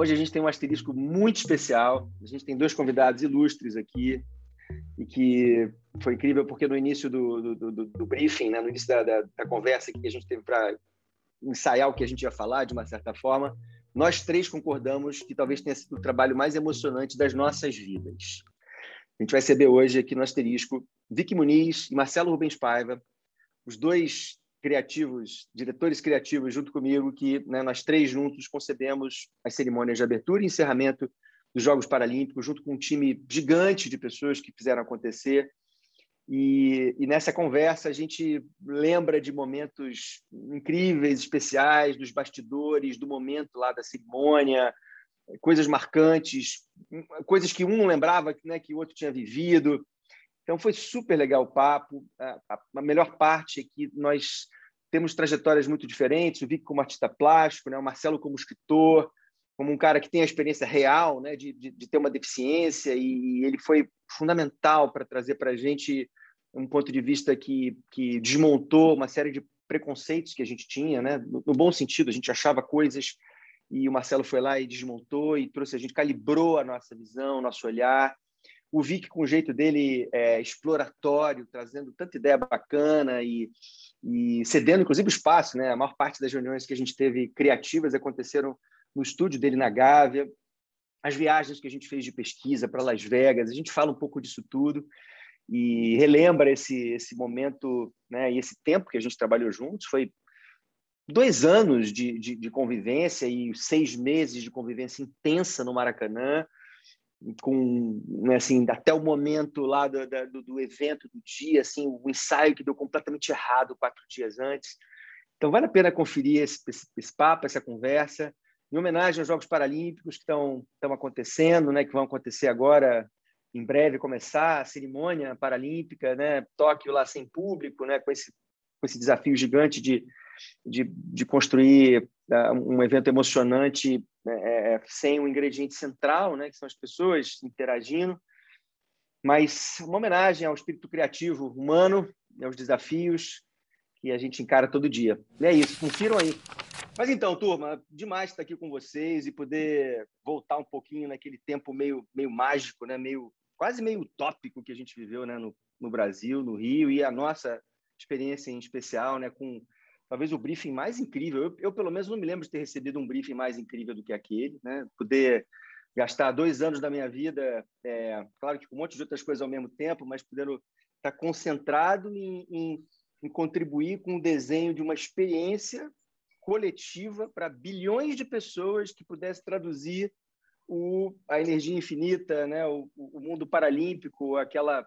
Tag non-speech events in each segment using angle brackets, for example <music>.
Hoje a gente tem um asterisco muito especial. A gente tem dois convidados ilustres aqui e que foi incrível porque no início do, do, do, do briefing, né, no início da, da, da conversa que a gente teve para ensaiar o que a gente ia falar, de uma certa forma, nós três concordamos que talvez tenha sido o trabalho mais emocionante das nossas vidas. A gente vai receber hoje aqui no asterisco Vicky Muniz e Marcelo Rubens Paiva, os dois criativos, diretores criativos junto comigo, que né, nós três juntos concebemos as cerimônias de abertura e encerramento dos Jogos Paralímpicos, junto com um time gigante de pessoas que fizeram acontecer. E, e, nessa conversa a gente lembra de momentos incríveis, especiais, dos bastidores, do momento lá da cerimônia, coisas marcantes, coisas que um não lembrava né, que o outro tinha vivido. Então foi super legal o papo. A, a melhor parte é que nós temos trajetórias muito diferentes. O Vic como artista plástico, né, o Marcelo como escritor, como um cara que tem a experiência real né, de, de, de ter uma deficiência, e ele foi fundamental para trazer para a gente um ponto de vista que, que desmontou uma série de preconceitos que a gente tinha, né? no, no bom sentido, a gente achava coisas e o Marcelo foi lá e desmontou e trouxe a gente, calibrou a nossa visão, nosso olhar. O Vic, com o jeito dele é, exploratório, trazendo tanta ideia bacana e, e cedendo, inclusive, espaço. Né? A maior parte das reuniões que a gente teve criativas aconteceram no estúdio dele na Gávea. As viagens que a gente fez de pesquisa para Las Vegas, a gente fala um pouco disso tudo e relembra esse, esse momento né, e esse tempo que a gente trabalhou juntos. Foi dois anos de, de, de, convivência e seis meses de convivência intensa no Maracanã, com né, assim até o momento lá do, do, do, evento do dia, assim o ensaio que deu completamente errado quatro dias antes. Então vale a pena conferir esse, esse, esse papo, essa conversa, em homenagem aos Jogos Paralímpicos que estão estão acontecendo, né, que vão acontecer agora em breve começar a cerimônia paralímpica, né? Tóquio lá sem público, né? Com esse com esse desafio gigante de, de, de construir uh, um evento emocionante né, é, é, sem um ingrediente central, né? Que são as pessoas interagindo, mas uma homenagem ao espírito criativo humano, aos desafios que a gente encara todo dia. E é isso, confiram aí. Mas então, turma, demais estar aqui com vocês e poder voltar um pouquinho naquele tempo meio, meio mágico, né? meio quase meio utópico que a gente viveu né, no, no Brasil, no Rio, e a nossa experiência em especial, né, com talvez o briefing mais incrível. Eu, eu, pelo menos, não me lembro de ter recebido um briefing mais incrível do que aquele. Né? Poder gastar dois anos da minha vida, é, claro que com um monte de outras coisas ao mesmo tempo, mas poder estar concentrado em, em, em contribuir com o desenho de uma experiência coletiva para bilhões de pessoas que pudesse traduzir o, a energia infinita, né? o, o mundo paralímpico, aquela,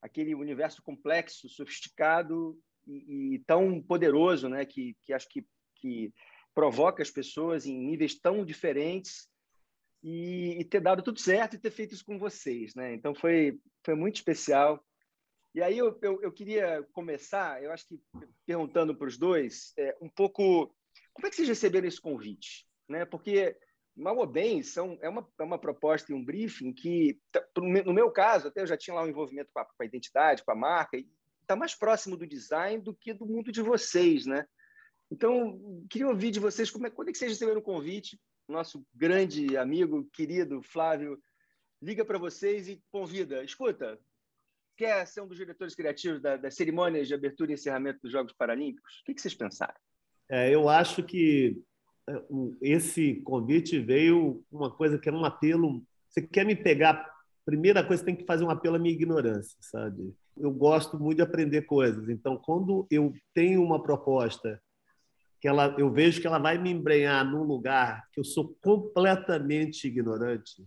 aquele universo complexo, sofisticado e, e tão poderoso, né? que, que acho que, que provoca as pessoas em níveis tão diferentes e, e, ter dado tudo certo e ter feito isso com vocês. Né? Então, foi, foi muito especial. E aí eu, eu, eu queria começar, eu acho que perguntando para os dois, é, um pouco, como é que vocês receberam esse convite? Né? Porque mal ou bem, são, é, uma, é uma proposta e um briefing que, no meu caso, até eu já tinha lá um envolvimento com a, com a identidade, com a marca, e está mais próximo do design do que do mundo de vocês, né? Então, queria ouvir de vocês como é, quando é que vocês receberam o convite. Nosso grande amigo, querido Flávio, liga para vocês e convida. Escuta, quer ser um dos diretores criativos da, das cerimônias de abertura e encerramento dos Jogos Paralímpicos? O que, que vocês pensaram? É, eu acho que esse convite veio uma coisa que era um apelo. Você quer me pegar? Primeira coisa, tem que fazer um apelo à minha ignorância, sabe? Eu gosto muito de aprender coisas. Então, quando eu tenho uma proposta que ela, eu vejo que ela vai me embrenhar num lugar que eu sou completamente ignorante,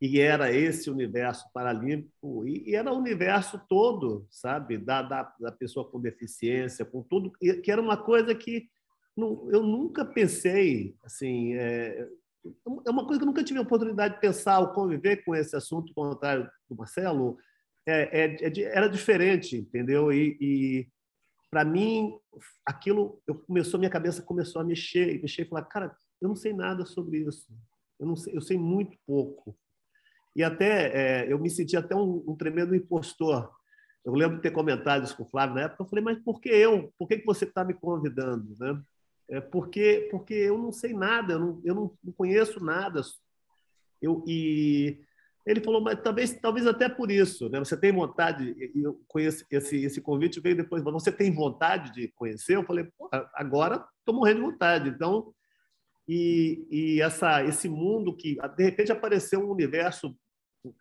e era esse universo paralímpico, e, era o universo todo, sabe? Da, da, da pessoa com deficiência, com tudo, que era uma coisa que eu nunca pensei, assim, é, é uma coisa que eu nunca tive a oportunidade de pensar ou conviver com esse assunto, contrário do Marcelo, é, é, é era diferente, entendeu? E, e para mim, aquilo, eu começou, minha cabeça começou a mexer, mexer e falar, cara, eu não sei nada sobre isso, eu não sei, eu sei muito pouco. E até é, eu me senti até um, um tremendo impostor. Eu lembro de ter comentado isso com o Flávio na época. Eu falei, mas por que eu? Por que, que você está me convidando? Né? é porque, porque eu não sei nada, eu não, eu não, conheço nada. Eu, e ele falou, mas talvez, talvez até por isso, né? Você tem vontade? E eu esse esse convite veio depois. Mas você tem vontade de conhecer? Eu falei, agora estou morrendo de vontade. Então, e, e essa esse mundo que de repente apareceu um universo,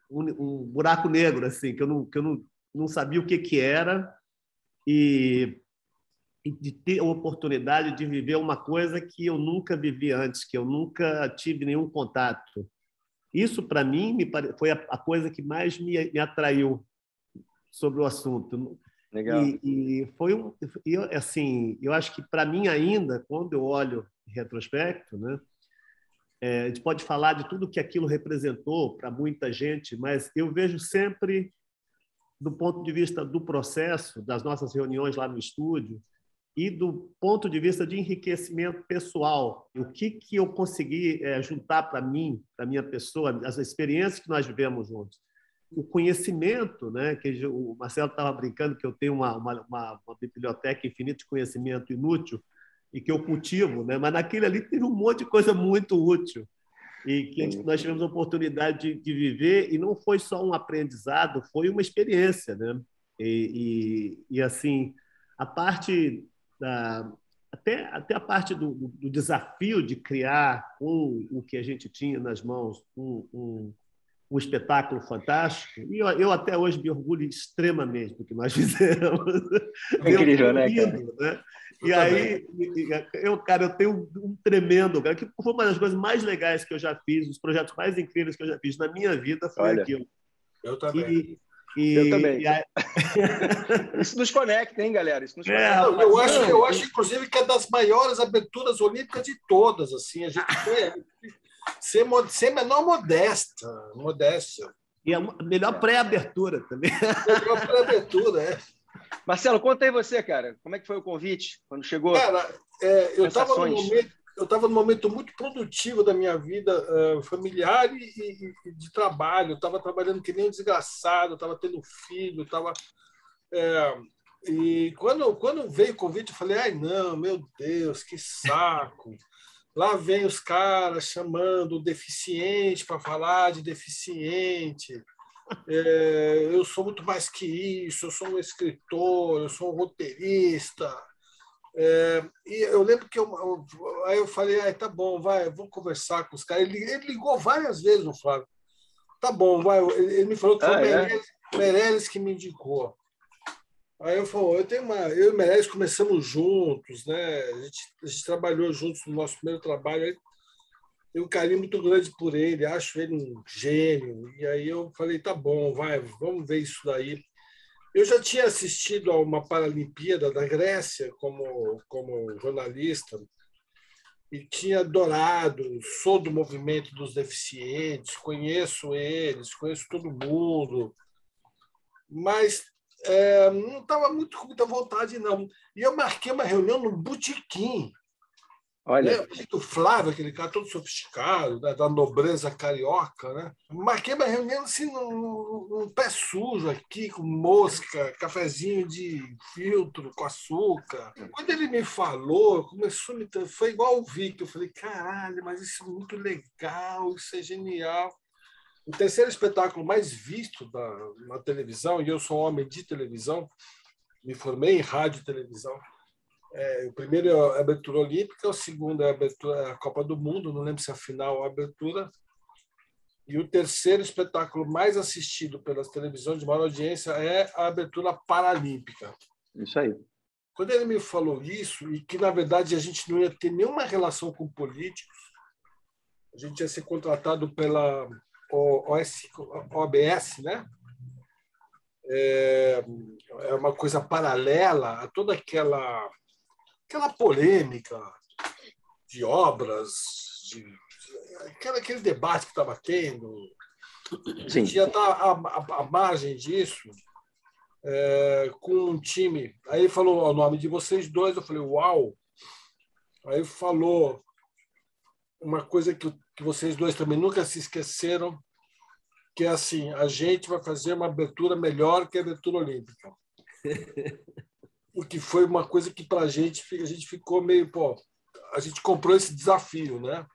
um, um buraco negro assim, que eu não que eu não, não sabia o que que era e, e de ter a oportunidade de viver uma coisa que eu nunca vivi antes, que eu nunca tive nenhum contato isso, para mim, foi a coisa que mais me atraiu sobre o assunto. Legal. E, e foi um, e, assim, eu acho que para mim ainda, quando eu olho em retrospecto, né, é, a gente pode falar de tudo que aquilo representou para muita gente, mas eu vejo sempre do ponto de vista do processo das nossas reuniões lá no estúdio, e do ponto de vista de enriquecimento pessoal, o que que eu consegui é, juntar para mim, para minha pessoa, as experiências que nós vivemos juntos, o conhecimento, né? Que o Marcelo estava brincando que eu tenho uma, uma, uma, uma biblioteca infinita de conhecimento inútil e que eu cultivo, né? Mas naquele ali teve um monte de coisa muito útil e que nós tivemos a oportunidade de, de viver e não foi só um aprendizado, foi uma experiência, né? E, e, e assim a parte da, até, até a parte do, do, desafio de criar com o que a gente tinha nas mãos um, um, um espetáculo fantástico. E eu, eu, até hoje me orgulho extremamente do que nós <laughs> fizemos. É incrível, né, cara? né? E aí, eu, cara, eu tenho um tremendo, cara, que foi uma das coisas mais legais que eu já fiz, os projetos mais incríveis que eu já fiz na minha vida foi Olha, aquilo. Eu também. E, e, eu também. Aí... <laughs> Isso nos conecta, hein, galera? Isso nos é, conecta. eu, acho, eu acho, inclusive, que é das maiores aberturas olímpicas de todas. Assim, a gente foi sem, sem menor modesta, modéstia. E a melhor pré-abertura também. Melhor pré-abertura, é. Marcelo, conta aí você, cara. Como é que foi o convite quando chegou? Cara, é, eu estava no momento eu estava num momento muito produtivo da minha vida uh, familiar e, e, de trabalho. Estava trabalhando que nem um desgraçado, estava tendo filho, estava. É, e quando, quando veio o convite, eu falei: ai, não, meu Deus, que saco. Lá vem os caras chamando o deficiente para falar de deficiente. É, eu sou muito mais que isso, eu sou um escritor, eu sou um roteirista é, e eu lembro que eu, eu, aí eu falei, ah, tá bom, vai, vou conversar com os caras. Ele, ele ligou várias vezes no Flávio. Tá bom, vai. Ele, ele me falou que foi ah, o Meirelles, é? Meirelles, que me indicou. Aí eu falei, eu tenho uma, eu e o Meirelles começamos juntos, né? A gente, a gente trabalhou juntos no nosso primeiro trabalho. Tenho um carinho muito grande por ele, acho ele um gênio. E aí eu falei, tá bom, vai, vamos ver isso daí. Eu já tinha assistido a uma Paralimpíada da Grécia como, como jornalista e tinha adorado, sou do movimento dos deficientes, conheço eles, conheço todo mundo, mas é, não estava muito com muita vontade, não. E eu marquei uma reunião no Botequim, Olha. Né? O Flávio, aquele cara todo sofisticado, né? da nobreza carioca, né? Marquei uma reunião assim, num, pé sujo aqui, com mosca, cafezinho de filtro, com açúcar. Quando ele me falou, começou me... Foi igual o Vic. Eu falei, caralho, mas isso é muito legal, isso é genial. O terceiro espetáculo mais visto da, na televisão, e eu sou homem de televisão, me formei em rádio e televisão, é, o primeiro é a abertura olímpica, o segundo é a, abertura, a Copa do Mundo, não lembro se é a final ou a abertura. E o terceiro espetáculo mais assistido pelas televisões de maior audiência é a abertura paralímpica. Isso aí. Quando ele me falou isso, e que na verdade a gente não ia ter nenhuma relação com políticos, a gente ia ser contratado pela OS, OBS, né? É, é uma coisa paralela a toda aquela aquela polêmica de obras, de, aquele, aquele debate que estava tendo. Sim. A gente já está à, margem disso, é, com um time. Aí falou o nome de vocês dois, eu falei, uau! Aí falou uma coisa que, que vocês dois também nunca se esqueceram, que é assim, a gente vai fazer uma abertura melhor que a abertura olímpica. <laughs> o que foi uma coisa que para a gente a gente ficou meio pô a gente comprou esse desafio, né?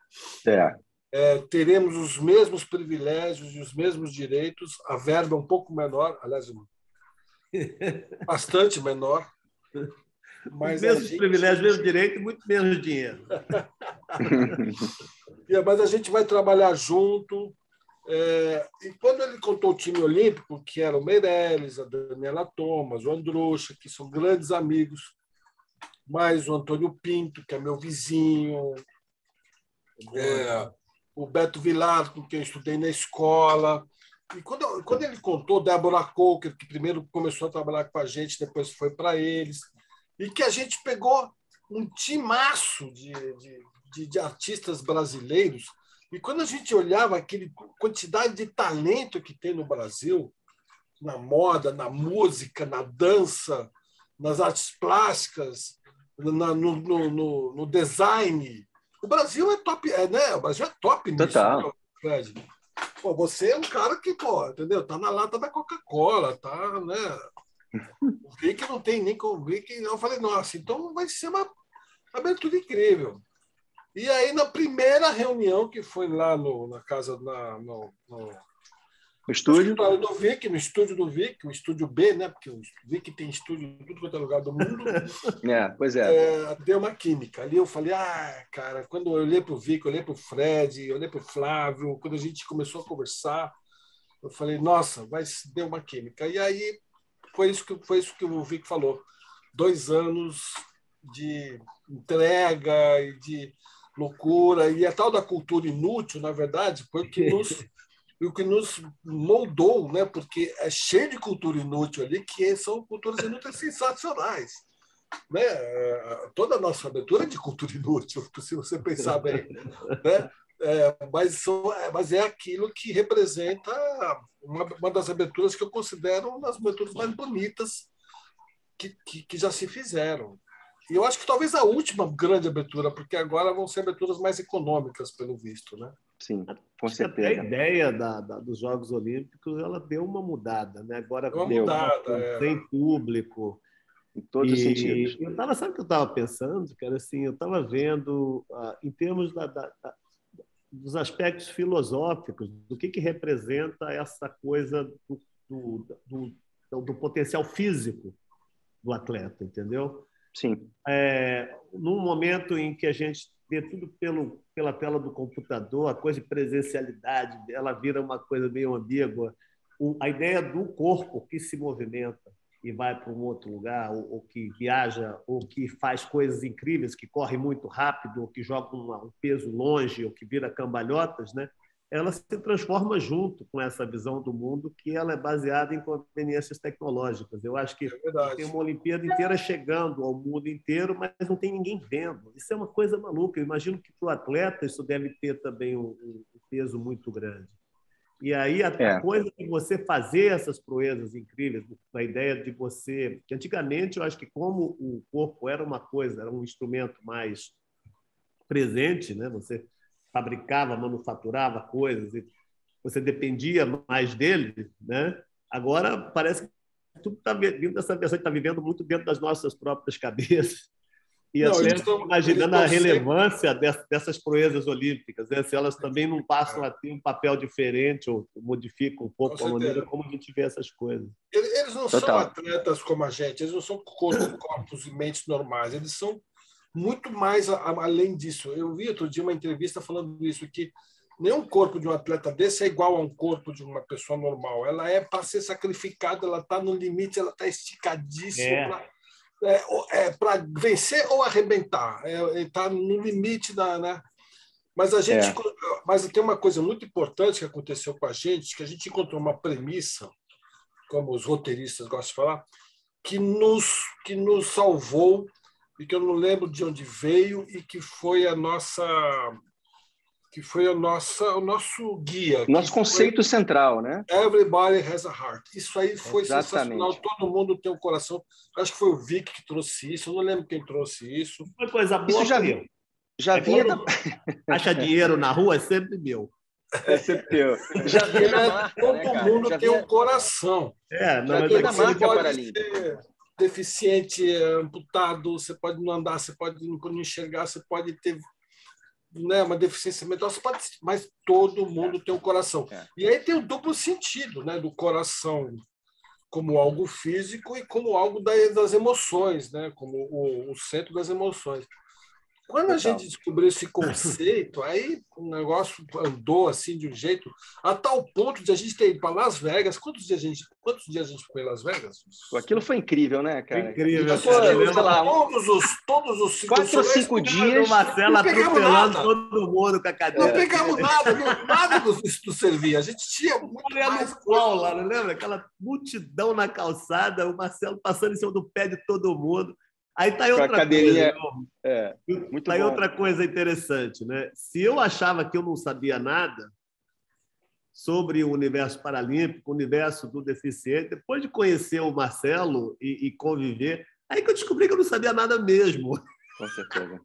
É. É, teremos os mesmos privilégios e os mesmos direitos, a verba é um pouco menor, aliás, <laughs> bastante menor. Mas os mesmos gente... privilégios, mesmo direito e muito menos dinheiro. <laughs> mas a gente vai trabalhar junto. É, e quando ele contou o time olímpico, que era o Meirelles, a Daniela Thomas, o Androuxa, que são grandes amigos, mais o Antônio Pinto, que é meu vizinho, é, o Beto Vilar, com quem eu estudei na escola. E quando, quando ele contou, Débora Coker, que primeiro começou a trabalhar com a gente, depois foi para eles, e que a gente pegou um timaço de, de, de, de artistas brasileiros. E quando a gente olhava aquele quantidade de talento que tem no Brasil, na moda, na música, na dança, nas artes plásticas, na, no, no, no, no, design. O Brasil é top, é, né? O Brasil é top nisso, Total. Né, Fred? Pô, você é um cara que, pô, entendeu? Tá na lata da Coca-Cola, tá, né? O Vic não tem nem com o. Eu falei, nossa, então vai ser uma abertura incrível. E aí, na primeira reunião, que foi lá no, na casa, na, no, no no estúdio? No do Vic, no estúdio do Vic, o estúdio B, né? Porque o Vic tem estúdio em tudo quanto é lugar do mundo. <laughs> é, pois é. é. Deu uma química. Ali eu falei, ah, cara, quando eu olhei para o Vic, eu olhei para o Fred, eu olhei para o Flávio, quando a gente começou a conversar, eu falei, nossa, vai deu uma química. E aí foi isso que, foi isso que o Vic falou. Dois anos de entrega e de loucura. E a tal da cultura inútil, na verdade, foi o que nos <laughs> o que nos moldou, né? porque é cheio de cultura inútil ali, que são culturas inúteis sensacionais. Né? Toda a nossa abertura é de cultura inútil, <laughs> se você pensar bem. Né? É, mas, são, é, mas é aquilo que representa uma, uma das aberturas que eu considero uma das aberturas mais bonitas que, que, que já se fizeram. E eu acho que talvez a última grande abertura, porque agora vão ser aberturas mais econômicas, pelo visto, né? Sim, com certeza. a ideia da, da, dos Jogos Olímpicos ela deu uma mudada, né? Agora uma deu, mudada, é. sem público. Em todos e, os sentidos. Eu tava, sabe o que eu estava pensando, cara? Assim, eu estava vendo, uh, em termos da, da, da, dos aspectos filosóficos, do que, que representa essa coisa do, do, do, do potencial físico do atleta, entendeu? Sim. É, num momento em que a gente vê tudo pelo, pela tela do computador, a coisa de presencialidade, ela vira uma coisa meio ambígua. O, a ideia do corpo que se movimenta e vai para um outro lugar, ou, ou, que viaja, ou que faz coisas incríveis, que corre muito rápido, ou que joga um, um peso longe, ou que vira cambalhotas, né? Ela se transforma junto com essa visão do mundo que ela é baseada em conveniências tecnológicas. Eu acho que é tem uma Olimpíada inteira chegando ao mundo inteiro, mas não tem ninguém vendo. Isso é uma coisa maluca. Eu imagino que para o atleta isso deve ter também um, um, peso muito grande. E aí a é. coisa de você fazer essas proezas incríveis, a ideia de você... Antigamente, eu acho que como o corpo era uma coisa, era um instrumento mais presente, né? Você fabricava, manufaturava coisas, e você dependia mais dele, né? Agora parece que tudo está vindo dessa versão que está vivendo muito dentro das nossas próprias cabeças. E não, assim, estão, imaginando a relevância sempre... dessas proezas olímpicas, né? se elas também não passam a ter um papel diferente ou modificam um pouco a maneira como a gente vê essas coisas. Eles não Total. são atletas como a gente, eles não são corpos e mentes normais, eles são muito mais a, a, além disso. Eu vi outro dia uma entrevista falando isso, que nenhum corpo de um atleta desse é igual a um corpo de uma pessoa normal. Ela é para ser sacrificada, ela está no limite, ela está esticadíssima. É. É, é para vencer ou arrebentar. Está é, no limite da. Né? Mas a gente, é. mas tem uma coisa muito importante que aconteceu com a gente, que a gente encontrou uma premissa, como os roteiristas gostam de falar, que nos que nos salvou e que eu não lembro de onde veio e que foi a nossa que foi a nossa o nosso guia nosso conceito foi... central né everybody has a heart isso aí foi Exatamente. sensacional todo mundo tem um coração acho que foi o Vic que trouxe isso eu não lembro quem trouxe isso foi coisa boa isso já vi já é vinha da... <laughs> acha dinheiro na rua é sempre meu é sempre teu. Já vi na marca, todo né, mundo já tem um coração. É, não, mas da marca Paralímpica. Deficiente, amputado, você pode não andar, você pode não enxergar, você pode ter né, uma deficiência mental, você pode, mas todo mundo tem um coração. É. E aí tem o duplo sentido né, do coração como algo físico e como algo das emoções, né, como o, o centro das emoções. Quando a gente descobriu esse conceito, aí o negócio andou assim de um jeito, a tal ponto de a gente ter ido para Las Vegas. Quantos dias a gente, quantos dias a gente foi em Las Vegas? Aquilo foi incrível, né, cara? Incrível. Foi, cara. Sei lá, todos os, todos os quatro ou cinco dias. O Marcelo atropelando todo mundo com a cadeira. Não pegamos nada, não, nada do, do servia. A gente tinha muito mais. Sol, lá, não lembra? Aquela multidão na calçada, o Marcelo passando em cima do pé de todo mundo. Aí tá aí outra cadeirinha... coisa. É, muito tá aí outra coisa interessante, né? Se eu achava que eu não sabia nada sobre o universo paralímpico, o universo do deficiente, depois de conhecer o Marcelo e, e conviver, aí que eu descobri que eu não sabia nada mesmo. <laughs> Com certeza.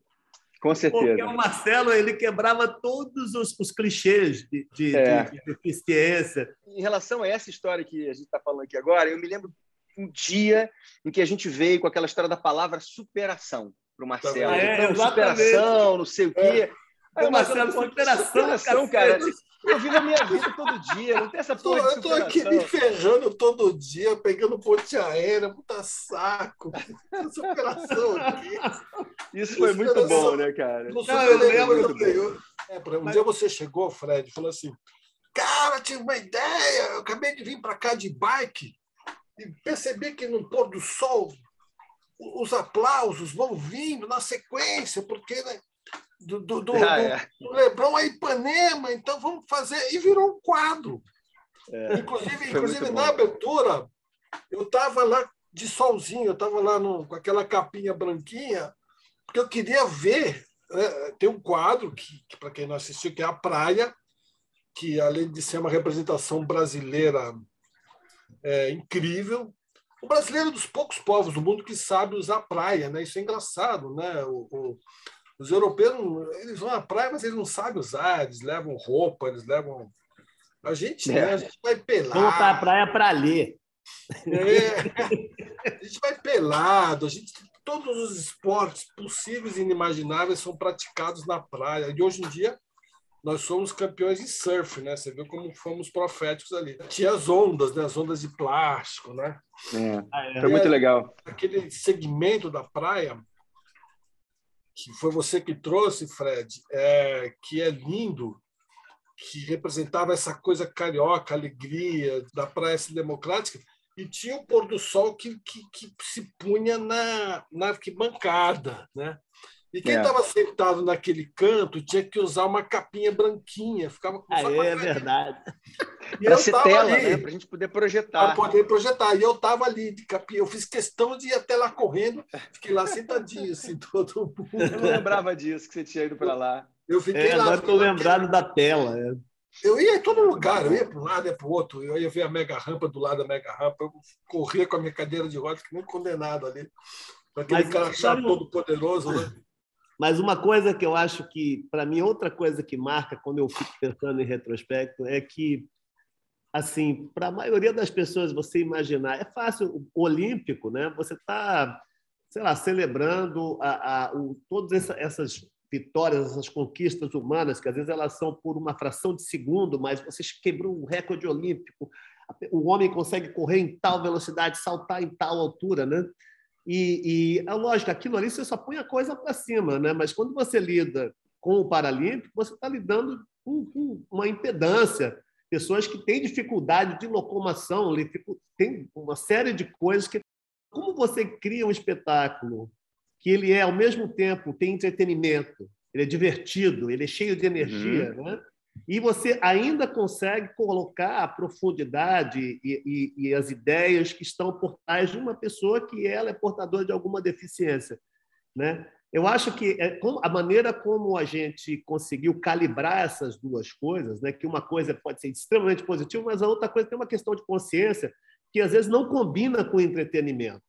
Com certeza. Porque o Marcelo ele quebrava todos os, os clichês de, de, é. de, deficiência. Em relação a essa história que a gente está falando aqui agora, eu me lembro um dia em que a gente veio com aquela história da palavra superação para o Marcelo. Ah, é, então, superação, não sei o quê. É. Aí, Marcelo, superação, superação cara. Eu vivo a minha vida todo dia, não tem essa porra Eu estou aqui me ferrando todo dia, pegando ponte aérea, puta saco. Superação aqui. Isso foi muito bom, né, cara? Não, eu lembro eu, é, um Mas... dia você chegou, Fred, e falou assim: Cara, tive uma ideia, eu acabei de vir para cá de bike e perceber que no pôr do sol os aplausos vão vindo na sequência, porque né, do, do, do, ah, é. do, a Ipanema, então vamos fazer. E virou um quadro. É, inclusive, inclusive na abertura, eu estava lá de solzinho, eu estava lá no, com aquela capinha branquinha, porque eu queria ver. Né, tem um quadro que, que para quem não assistiu, que é a Praia, que além de ser uma representação brasileira é, incrível. O brasileiro é dos poucos povos do mundo que sabe usar praia, né? Isso é engraçado, né? O, o, os europeus eles vão à praia, mas eles não sabem usar. Eles levam roupa, eles levam. A gente, é. né? A gente vai pelar. Vamos para a praia para ler. É. A gente vai pelado. A gente todos os esportes possíveis e inimagináveis são praticados na praia. E hoje em dia nós somos campeões em surf, né? Você viu como fomos proféticos ali. Tinha as ondas, né? As ondas de plástico, né? É, ah, é. foi muito legal. Aquele segmento da praia que foi você que trouxe, Fred, é, que é lindo, que representava essa coisa carioca, alegria da praia democrática, e tinha o pôr do sol que, que, que se punha na, na arquibancada, né? E quem estava é. sentado naquele canto tinha que usar uma capinha branquinha. Ficava com ah, é verdade. <laughs> Para ser tela, ali, né? Para a gente poder projetar. Para poder projetar. E eu estava ali de capinha. Eu fiz questão de ir até lá correndo. Fiquei lá sentadinho, assim, <laughs> todo mundo. Eu não lembrava disso, que você tinha ido para lá. Eu fiquei é, lá. Agora estou lembrado da tela. É. Eu ia em todo lugar, eu ia para um lado, ia para o outro. Eu ia ver a mega rampa do lado da mega rampa. Eu corria com a minha cadeira de rodas, que nem condenado ali. Aquele Mas, cara chato, todo poderoso, né? Mas uma coisa que eu acho que, para mim, outra coisa que marca quando eu fico pensando em retrospecto é que, assim, para a maioria das pessoas você imaginar, é fácil, o olímpico, né? Você está, sei lá, celebrando a, a, o, todas essas vitórias, essas conquistas humanas, que às vezes elas são por uma fração de segundo, mas você quebrou um recorde olímpico, o homem consegue correr em tal velocidade, saltar em tal altura, né? E, e é lógico, aquilo ali você só põe a coisa para cima, né? mas quando você lida com o Paralímpico, você está lidando com, com, uma impedância. Pessoas que têm dificuldade de locomoção, tem uma série de coisas que. Como você cria um espetáculo que ele é, ao mesmo tempo, tem entretenimento, ele é divertido, ele é cheio de energia, uhum. né? E você ainda consegue colocar a profundidade e, e, e, as ideias que estão por trás de uma pessoa que ela é portadora de alguma deficiência, né? Eu acho que é a maneira como a gente conseguiu calibrar essas duas coisas, né? Que uma coisa pode ser extremamente positiva, mas a outra coisa tem uma questão de consciência que às vezes não combina com entretenimento.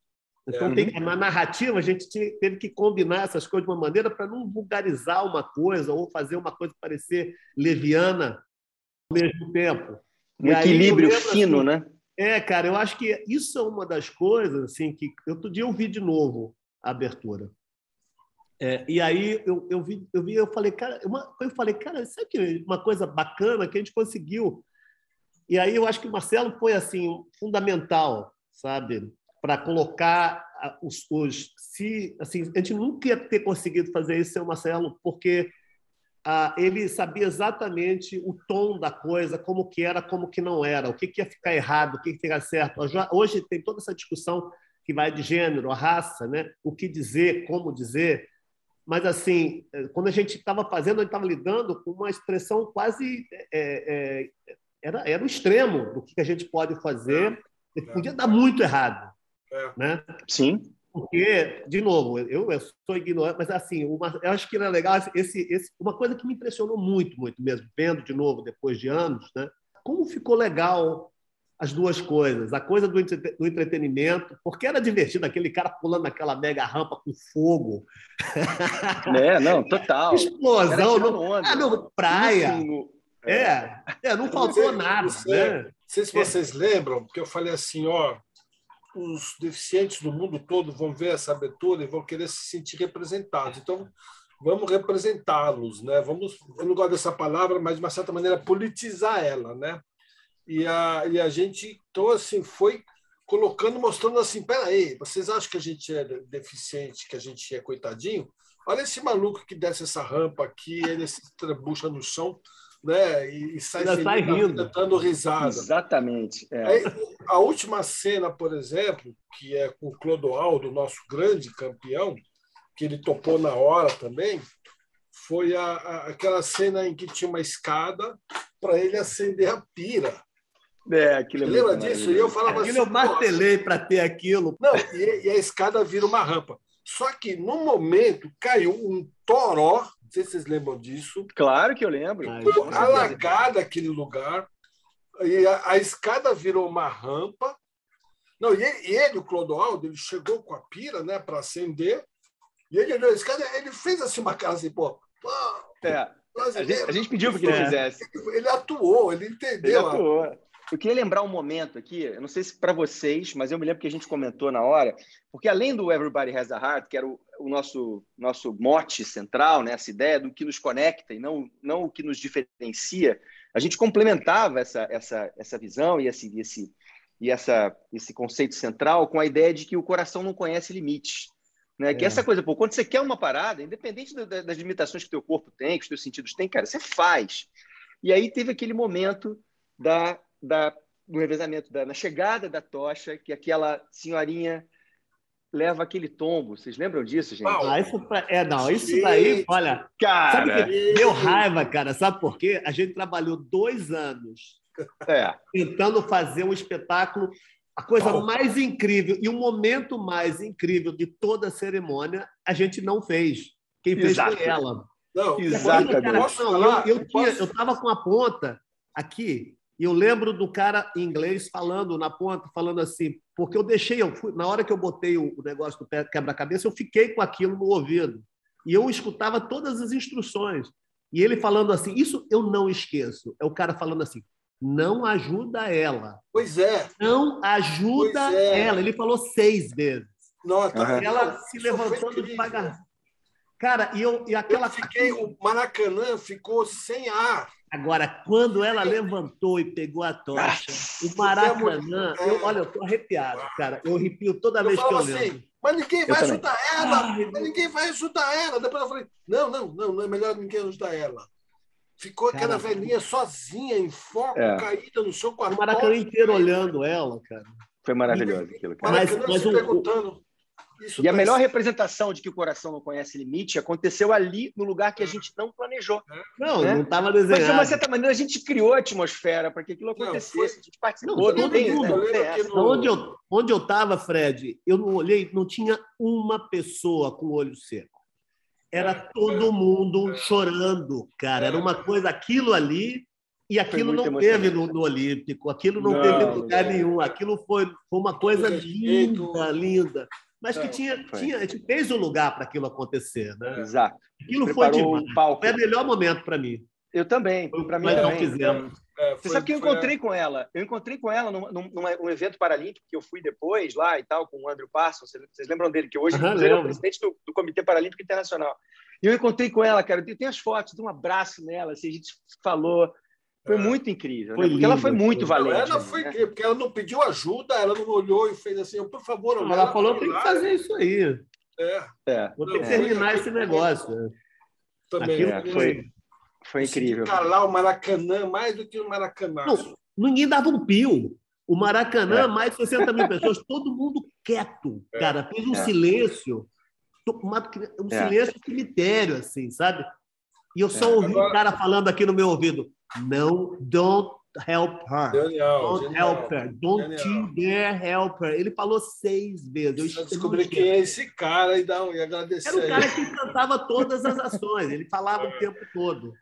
Então, é. tem, na narrativa, a gente tinha, teve que combinar essas coisas de uma maneira para não vulgarizar uma coisa ou fazer uma coisa parecer leviana ao mesmo tempo. Um equilíbrio fino, assim, né? É, cara, eu acho que isso é uma das coisas assim que outro dia eu vi de novo a abertura. É, e aí eu, eu vi, eu vi, eu falei, cara, uma, eu falei, cara, sabe que uma coisa bacana que a gente conseguiu. E aí eu acho que o Marcelo foi assim fundamental, sabe, para colocar os, os se assim a gente nunca ia ter conseguido fazer isso sem o Marcelo, porque ah, ele sabia exatamente o tom da coisa, como que era, como que não era, o que, que ia ficar errado, o que, que ia certo. Hoje tem toda essa discussão que vai de gênero, a raça, né? o que dizer, como dizer. Mas, assim, quando a gente estava fazendo, a gente estava lidando com uma expressão quase. É, é, era, era o extremo do que a gente pode fazer. É. Podia dar muito errado. É. Né? Sim. Porque, de novo, eu, eu sou ignorante, mas assim, uma, eu acho que era legal esse, esse, uma coisa que me impressionou muito, muito mesmo, vendo de novo depois de anos, né? Como ficou legal as duas coisas, a coisa do, do entretenimento, porque era divertido aquele cara pulando naquela mega rampa com fogo. É, <laughs> não, total. Explosão, no, ah, no, praia. No, é, é, não faltou nada. Né? Não sei se vocês lembram, porque eu falei assim, ó, os deficientes do mundo todo vão ver essa abertura e vão querer se sentir representados. Então, vamos representá-los, né? Vamos, eu não gosto dessa palavra, mas de uma certa maneira politizar ela, né? E a, e a gente então assim foi colocando, mostrando assim, peraí, vocês acham que a gente é deficiente, que a gente é coitadinho? Olha esse maluco que desce essa rampa aqui, ele se trabucha no chão né? E, e sai, sai rindo. dando risada. Exatamente. É. Aí, a última cena, por exemplo, que é com o Clodoaldo, nosso grande campeão, que ele topou na hora também, foi a, a, aquela cena em que tinha uma escada para ele acender a pira. É, aquilo é lembra disso? E eu falava aquilo assim, eu martelei para ter aquilo. Não, e, e, a escada vira uma rampa. Só que, no momento, caiu um toró sei se vocês lembram disso. Claro que eu lembro. Ficou alagado aquele lugar. E a, a, escada virou uma rampa. Não, e ele, o Clodoaldo, ele chegou com a pira né, para acender. E ele olhou a escada, ele fez assim uma cara assim, pô. pô é. A gente, a gente, pediu para que ele fizesse. Ele, ele atuou, ele entendeu. Ele atuou. Eu queria lembrar um momento aqui, eu não sei se para vocês, mas eu me lembro que a gente comentou na hora, porque além do Everybody Has a Heart, que era o, o nosso, nosso mote central, né, essa ideia do que nos conecta e não, não o que nos diferencia, a gente complementava essa, essa, essa visão e, esse, esse, e essa, esse conceito central com a ideia de que o coração não conhece limites. Né? É. Que essa coisa, pô, quando você quer uma parada, independente das limitações que o teu corpo tem, que os teus sentidos têm, cara, você faz. E aí teve aquele momento da da, do revezamento, da, na chegada da tocha, que aquela senhorinha leva aquele tombo. Vocês lembram disso, gente? Ah, isso pra... É, não, isso daí, olha. Cara, sabe que deu raiva, cara. Sabe por quê? A gente trabalhou dois anos é. tentando fazer um espetáculo, a coisa mais incrível e o momento mais incrível de toda a cerimônia, a gente não fez. Quem fez Exato. foi ela. Não, exatamente. eu, eu, tinha, eu tava com a ponta aqui, e eu lembro do cara em inglês falando na ponta, falando assim, porque eu deixei, eu fui, na hora que eu botei o negócio do quebra-cabeça, eu fiquei com aquilo no ouvido. E eu escutava todas as instruções. E ele falando assim, isso eu não esqueço. É o cara falando assim, não ajuda ela. Pois é. Não ajuda é. ela. Ele falou seis vezes. Nossa, uhum. Ela se levantando devagar. Cara, e, eu, e aquela. Eu fiquei, o Maracanã ficou sem ar. Agora, quando ela levantou e pegou a tocha, o é Maracanã, eu, olha, eu tô arrepiado, cara. Eu arrepio toda vez que eu assim, lembro. Mas ninguém vai ajudar ela! mas ninguém vai ajudar ela! Depois eu falei, não, não, não, não é melhor ninguém ajudar ela. Ficou cara, aquela velhinha sozinha, em foco, é. caída no com a O Maracanã inteiro olhando ela, cara. Foi maravilhoso aquilo. Cara. Mas, mas, perguntando isso e a melhor representação de que o coração não conhece limite aconteceu ali, no lugar que a gente não planejou. Não, né? não estava desenhado. Mas, de uma certa maneira, a gente criou a atmosfera para que aquilo acontecesse. Não, foi... A gente participou. Não, tem, mundo. Né? No... Onde eu onde eu estava, Fred, eu não olhei, não tinha uma pessoa com o olho seco. Era todo mundo chorando, cara. Era uma coisa, aquilo ali e aquilo não teve no, no, Olímpico, aquilo não, não teve em lugar nenhum. Aquilo foi, foi uma coisa linda, linda mas que tinha, tinha, a gente fez o um lugar para aquilo acontecer. Né? Exato. Aquilo foi demais. Palco. Foi o melhor momento para mim. Eu também, para mim mas também. não fizemos. É, Você sabe que eu encontrei a... com ela? Eu encontrei com ela num, num, num, evento paralímpico que eu fui depois lá e tal, com o Andrew Parsons. Vocês, vocês lembram dele? Que hoje uhum, ele é o presidente do, do, Comitê Paralímpico Internacional. E eu encontrei com ela, cara. Eu tenho as fotos, dei um abraço nela, assim, a gente falou. Foi é. muito incrível, foi né? porque ela foi muito foi. valente. Ela foi né? incrível, porque ela não pediu ajuda, ela não olhou e fez assim, por favor, não, ela falou, tem que fazer isso aí. É. é. Vou ter que terminar esse negócio. Também. É, foi, foi incrível. Calar o Maracanã mais do que o Maracanã. Não, ninguém dava um pio. O Maracanã, é. mais de 60 mil pessoas, <laughs> todo mundo quieto, é. cara. Fez um é. silêncio, um é. silêncio cemitério, assim, sabe? E eu só é. ouvi Agora... um cara falando aqui no meu ouvido: não, don't help her. Genial, don't genial, help her. Don't genial. you dare help her. Ele falou seis vezes. Eu descobri quem é esse cara e, dá, e agradecer. Era o cara que cantava todas as ações. Ele falava o tempo todo.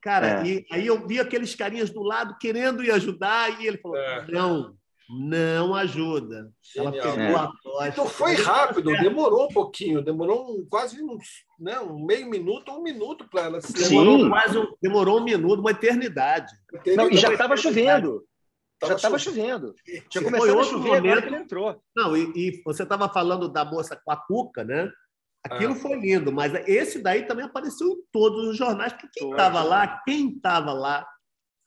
Cara, é. e aí eu vi aqueles carinhas do lado querendo ir ajudar e ele falou: é. não, não ajuda. Genial. Ela pegou é. a tocha. Então foi rápido, demorou um pouquinho, demorou um, quase um, né, um meio minuto, um minuto para ela se demorou quase um, demorou um minuto, uma eternidade. Não, e já estava chovendo. Tava já estava chovendo. Tinha começado a chover momento, agora que ele entrou. Não, e, e você estava falando da moça com a cuca, né? Aquilo ah. foi lindo, mas esse daí também apareceu em todos os jornais, porque quem estava lá, quem estava lá,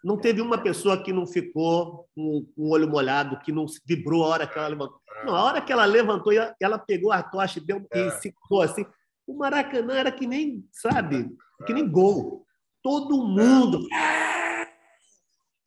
não teve uma pessoa que não ficou com o olho molhado, que não vibrou a hora que ela levantou. Ah. Não, a hora que ela levantou, ela pegou a tocha e, deu, é. e ficou assim. O Maracanã era que nem, sabe, que nem gol. Todo mundo. É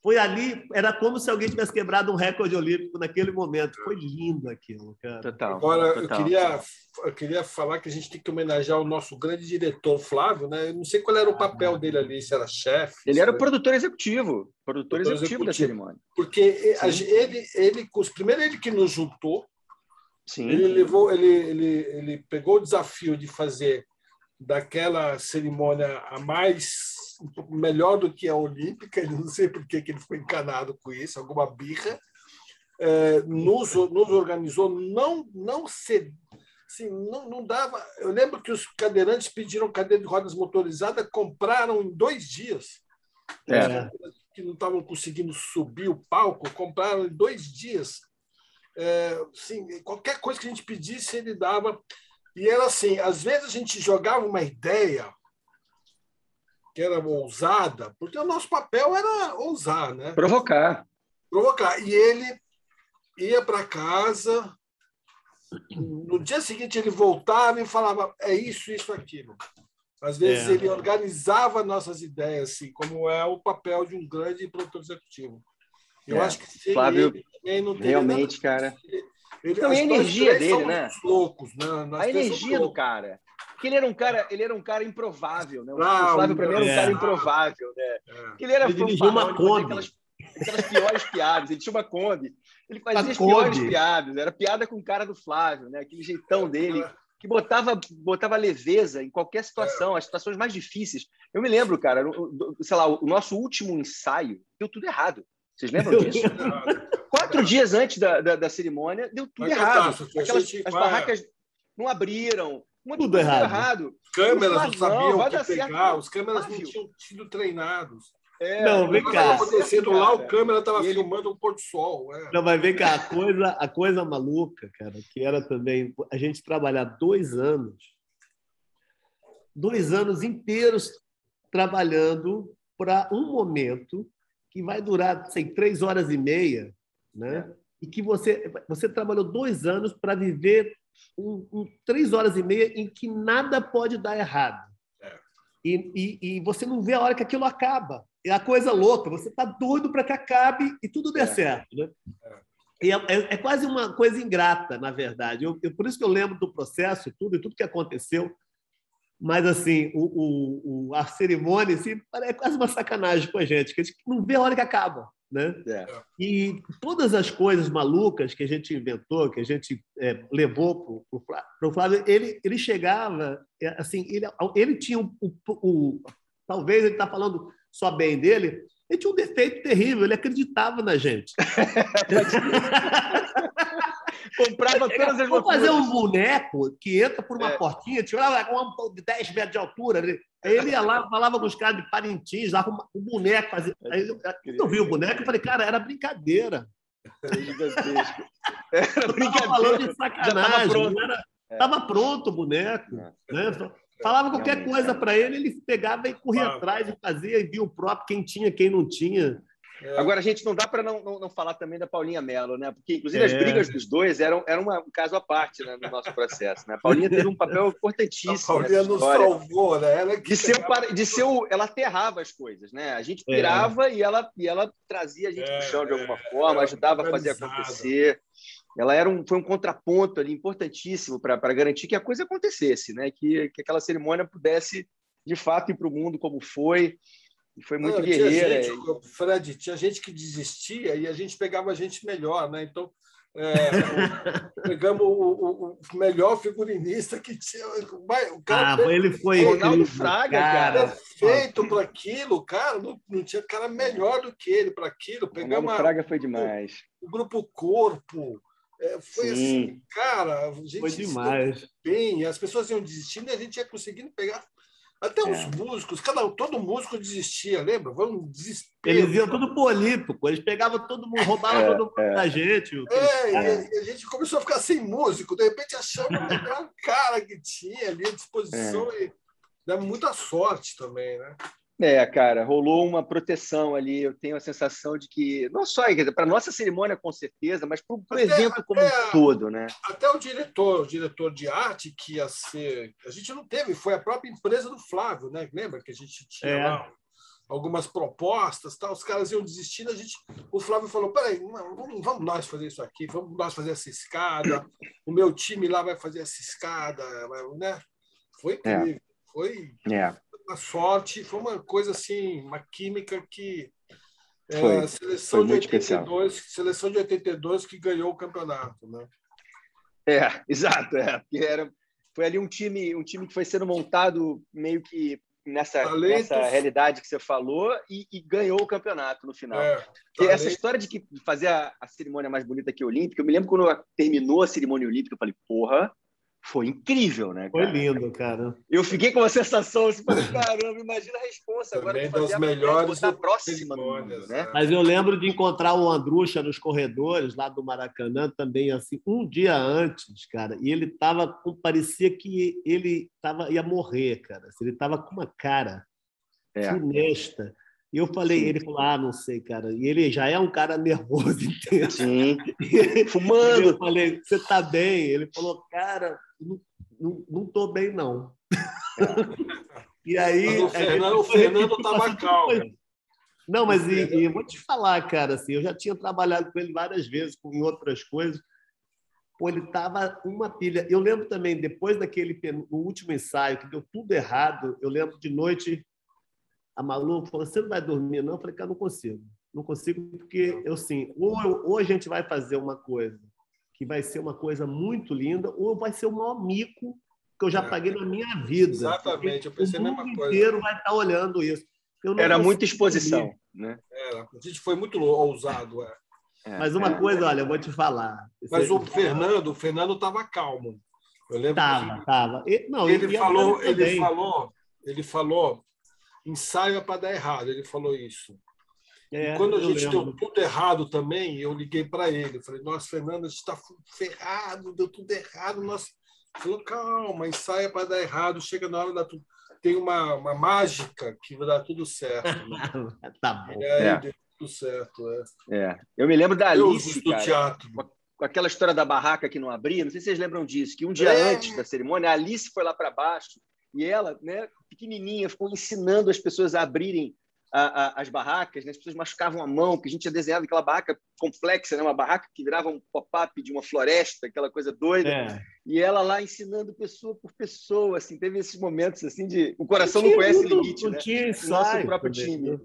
foi ali, era como se alguém tivesse quebrado um recorde olímpico naquele momento. Foi lindo aquilo, cara. Total. Agora, total. Eu, queria, eu queria falar que a gente tem que homenagear o nosso grande diretor, Flávio, né? Eu não sei qual era o papel ah, dele ali, se era chefe. Ele era o produtor executivo, produtor, executivo, executivo, da cerimônia. Porque ele, ele, primeiro ele que nos juntou, Sim. ele levou, ele, ele, ele pegou o desafio de fazer daquela cerimônia a mais melhor do que a olímpica, <laughs> não sei por que ele ficou encanado com isso, alguma birra, é, nos, nos organizou, não, não se Assim, não, não dava. Eu lembro que os cadeirantes pediram cadeira de rodas motorizada, compraram em dois dias. É. Que não estavam conseguindo subir o palco, compraram em dois dias. É, assim, qualquer coisa que a gente pedisse, ele dava. E era assim: às vezes a gente jogava uma ideia que era ousada, porque o nosso papel era ousar, né? Provocar. Provocar. E ele ia para casa, no dia seguinte ele voltava e falava: é isso, isso, aquilo. Às vezes é. ele organizava nossas ideias, assim, como é o papel de um grande produtor executivo. Eu é. acho que sem Flávio, ele não teria realmente, cara. Ele, também a energia dele, né? Loucos, né? a energia do cara. Porque ele era um cara, ele era um cara improvável, né? O ah, Flávio para mim era um cara improvável, né? É. Ele era ele dirigiu uma Kombi. Aquelas, aquelas piores piadas. Ele tinha uma Kombi. Ele fazia a as piores piadas. Era piada com o cara do Flávio, né? Aquele jeitão dele que botava, botava leveza em qualquer situação, as situações mais difíceis. Eu me lembro, cara, sei lá, o nosso último ensaio deu tudo errado. Vocês lembram disso? Quatro dias antes da, da, da cerimônia, deu tudo Mas errado. Aquelas, as barracas não abriram, tudo errado. errado. Câmeras não sabiam o que pegar, certo. os câmeras não tinham sido treinados. É, não, vem cá. acontecendo lá, o câmera estava filmando o pôr do sol. É. Não, mas vem cá, a coisa, a coisa maluca, cara, que era também a gente trabalhar dois anos, dois anos inteiros trabalhando para um momento que vai durar, sei, três horas e meia, né? E que você, você trabalhou dois anos para viver um, um, três horas e meia em que nada pode dar errado. É. E, e, e, você não vê a hora que aquilo acaba. É a coisa louca, você está doido para que acabe e tudo dê é. certo. Né? É. E é, é, é, quase uma coisa ingrata, na verdade. Eu, eu, por isso que eu lembro do processo, tudo e tudo que aconteceu. Mas, assim, o, o, o a cerimônia assim, é quase uma sacanagem com a gente, que a gente não vê a hora que acaba. Né? É. E todas as coisas malucas que a gente inventou, que a gente é, levou para o Flávio, ele, ele chegava, é, assim, ele, ele tinha o, talvez ele está falando só bem dele, ele tinha um defeito terrível, ele acreditava na gente. <laughs> Comprava todas as Vamos fazer um boneco que entra por uma é. portinha, tirava de 10 metros de altura. Aí ele ia lá, falava com os caras de Parintins, lá com o boneco. Fazia... Aí eu, eu vi o boneco e falei, cara, era brincadeira. Era gigantesco. Era brincadeira. falando de sacanagem. Tava pronto. Era... É. pronto o boneco. É. Né? Falava qualquer coisa para ele, ele pegava e corria atrás e fazia e via o próprio, quem tinha, quem não tinha. É. Agora, a gente não dá para não, não, não, falar também da Paulinha Mello, né? Porque, inclusive, é. as brigas dos dois eram, eram uma, um caso à parte né, no nosso processo. Né? A Paulinha teve um papel importantíssimo. A Paulinha nos salvou, né? Ela de ser, o, de ser o, ela aterrava as coisas, né? A gente é. pirava é. e, ela, e ela trazia a gente para o chão de alguma é, forma, ajudava a fazer acontecer. Ela era um, foi um contraponto ali importantíssimo para garantir que a coisa acontecesse, né? Que, que aquela cerimônia pudesse, de fato, ir para o mundo como foi. E foi muito Não, guerreira. Tinha gente, Fred, tinha gente que desistia e a gente pegava a gente melhor, né? Então, é, <laughs> pegamos o, o, o, melhor figurinista que tinha. O cara ah, ele foi. Ronaldo Fraga, cara. Feito para aquilo, cara, não, não, tinha cara melhor do que ele para aquilo. Pegamos Ronaldo Fraga foi demais. O, o grupo Corpo. É, foi Sim. assim, cara, a gente foi demais. bem, as pessoas iam desistindo e a gente ia conseguindo pegar até os é. músicos, cada, todo músico desistia, lembra? Foi um desespero. Eles iam tudo pro Olímpico, eles pegavam todo mundo, roubavam é, todo mundo é. da gente. É, e, e, a gente começou a ficar sem músico, de repente achamos o cara que tinha ali à disposição é. e dá muita sorte também, né? É, cara, rolou uma proteção ali. Eu tenho a sensação de que, não só para nossa cerimônia, com certeza, mas para o evento como um todo, né? Até o diretor, o diretor de arte, que ia ser. A gente não teve, foi a própria empresa do Flávio, né? Lembra que a gente tinha é. lá algumas propostas, tá? os caras iam desistindo, a gente, o Flávio falou, peraí, vamos, vamos nós fazer isso aqui, vamos nós fazer essa escada, o meu time lá vai fazer essa escada, né? Foi é. incrível, é. foi é uma sorte, foi uma coisa assim, uma química que é, foi, a seleção foi de 82, especial. seleção de 82 que ganhou o campeonato, né? É, <laughs> exato, é, porque era foi ali um time, um time que foi sendo montado meio que nessa, nessa realidade que você falou e, e, ganhou o campeonato no final. É, essa história de que fazer a, a, cerimônia mais bonita que a Olímpica, eu me lembro quando terminou a cerimônia olímpica, eu falei, porra, foi incrível, né? Cara? Foi lindo, cara. Eu fiquei com uma sensação assim, caramba, imagina a resposta agora de fazer melhores a próxima mundo, né? Mas eu lembro de encontrar o Andrucha nos corredores lá do Maracanã também assim, um dia antes, cara, e ele tava parecia que ele tava ia morrer, cara. Ele tava com uma cara é. funesta. E eu falei, Sim. ele falou, ah, não sei, cara. E ele já é um cara nervoso, <laughs> entendeu? Sim. Fumando. Eu falei, você tá bem? Ele falou, cara, não, tô bem, não. <laughs> e aí. Mas o Fernando, o Fernando tava calmo. Não, mas e, e, eu vou te falar, cara, assim, eu já tinha trabalhado com ele várias vezes, com outras coisas. Pô, ele tava uma pilha. Eu lembro também, depois daquele no último ensaio, que deu tudo errado, eu lembro de noite a Malu falou: você não vai dormir, não? Eu falei, cara, não consigo. Não consigo, porque eu sim, ou, eu, ou a gente vai fazer uma coisa que vai ser uma coisa muito linda, ou vai ser o maior mico que eu já é. paguei na minha vida. Exatamente, eu pensei a mesma coisa. O inteiro vai estar olhando isso. Era muita exposição. Né? Era, a gente foi muito ousado. É. É. Mas uma coisa, olha, eu vou te falar. Mas o Fernando, o Fernando estava calmo. Eu lembro. Tava, que... tava. Não, ele falou, ele falou, ele falou ensaio é para dar errado. Ele falou isso. É, quando a gente deu tudo errado também, eu liguei para ele. Falei, nossa, Fernando, a gente está ferrado, deu tudo errado. Nossa. Ele falou, calma, ensaia para dar errado, chega na hora da tudo. Tem uma, uma mágica que vai dar tudo certo. Né? <laughs> tá bom. E aí é. deu tudo certo. É. é. Eu me lembro da Alice, do cara, teatro. Com aquela história da barraca que não abria, não sei se vocês lembram disso, que um dia é. antes da cerimônia, a Alice foi lá para baixo e ela, né, pequenininha, ficou ensinando as pessoas a abrirem a, a, as barracas, né? as pessoas machucavam a mão, porque a gente tinha desenhado aquela barraca complexa, né? uma barraca que virava um pop-up de uma floresta, aquela coisa doida. É. E ela lá ensinando pessoa por pessoa, assim, teve esses momentos assim de o coração não, conhece muito, limite, né? Nosso próprio time.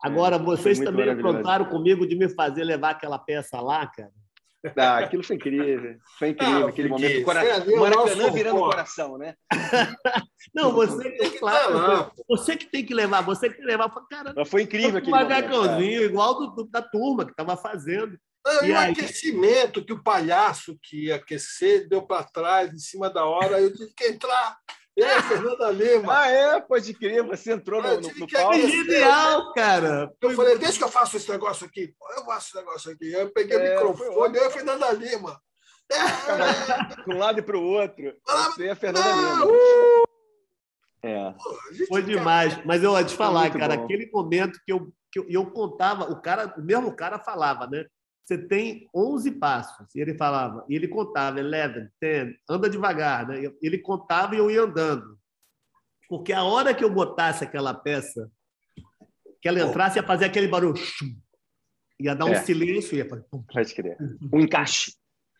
Agora, é, vocês também aprontaram comigo de me fazer levar aquela peça lá, cara. Ah, aquilo foi incrível. Foi incrível ah, aquele momento. Cora... É, Maracanã virando o coração, né? Não, você que, claro, você que tem que levar, você que tem que levar. Cara, Mas foi incrível aquele macacãozinho, igual do, do, da turma que estava fazendo. Não, e, o aí... aquecimento que o palhaço que ia aquecer deu para trás em cima da hora, eu tive que entrar. É, Fernanda Lima. Ah, é? Pode crer, você entrou no, no, no palco. Genial, cara. Eu falei, deixa que eu faço esse negócio aqui. Eu faço esse negócio aqui. Eu peguei é, o microfone, eu e a Fernanda Lima. É. <laughs> De um lado e para o outro. Você e a Fernanda Lima. Uh! É. Foi demais. Mas eu vou te falar, cara, bom. aquele momento que eu, que eu, eu contava, o cara, o mesmo cara falava, né? Você tem 11 passos. E ele falava, e ele contava, 11, 10, anda devagar, né? Ele contava e eu ia andando. Porque a hora que eu botasse aquela peça, que ela entrasse, ia fazer aquele barulho. Ia dar um é. silêncio. Ia fazer... Pode crer. Um encaixe.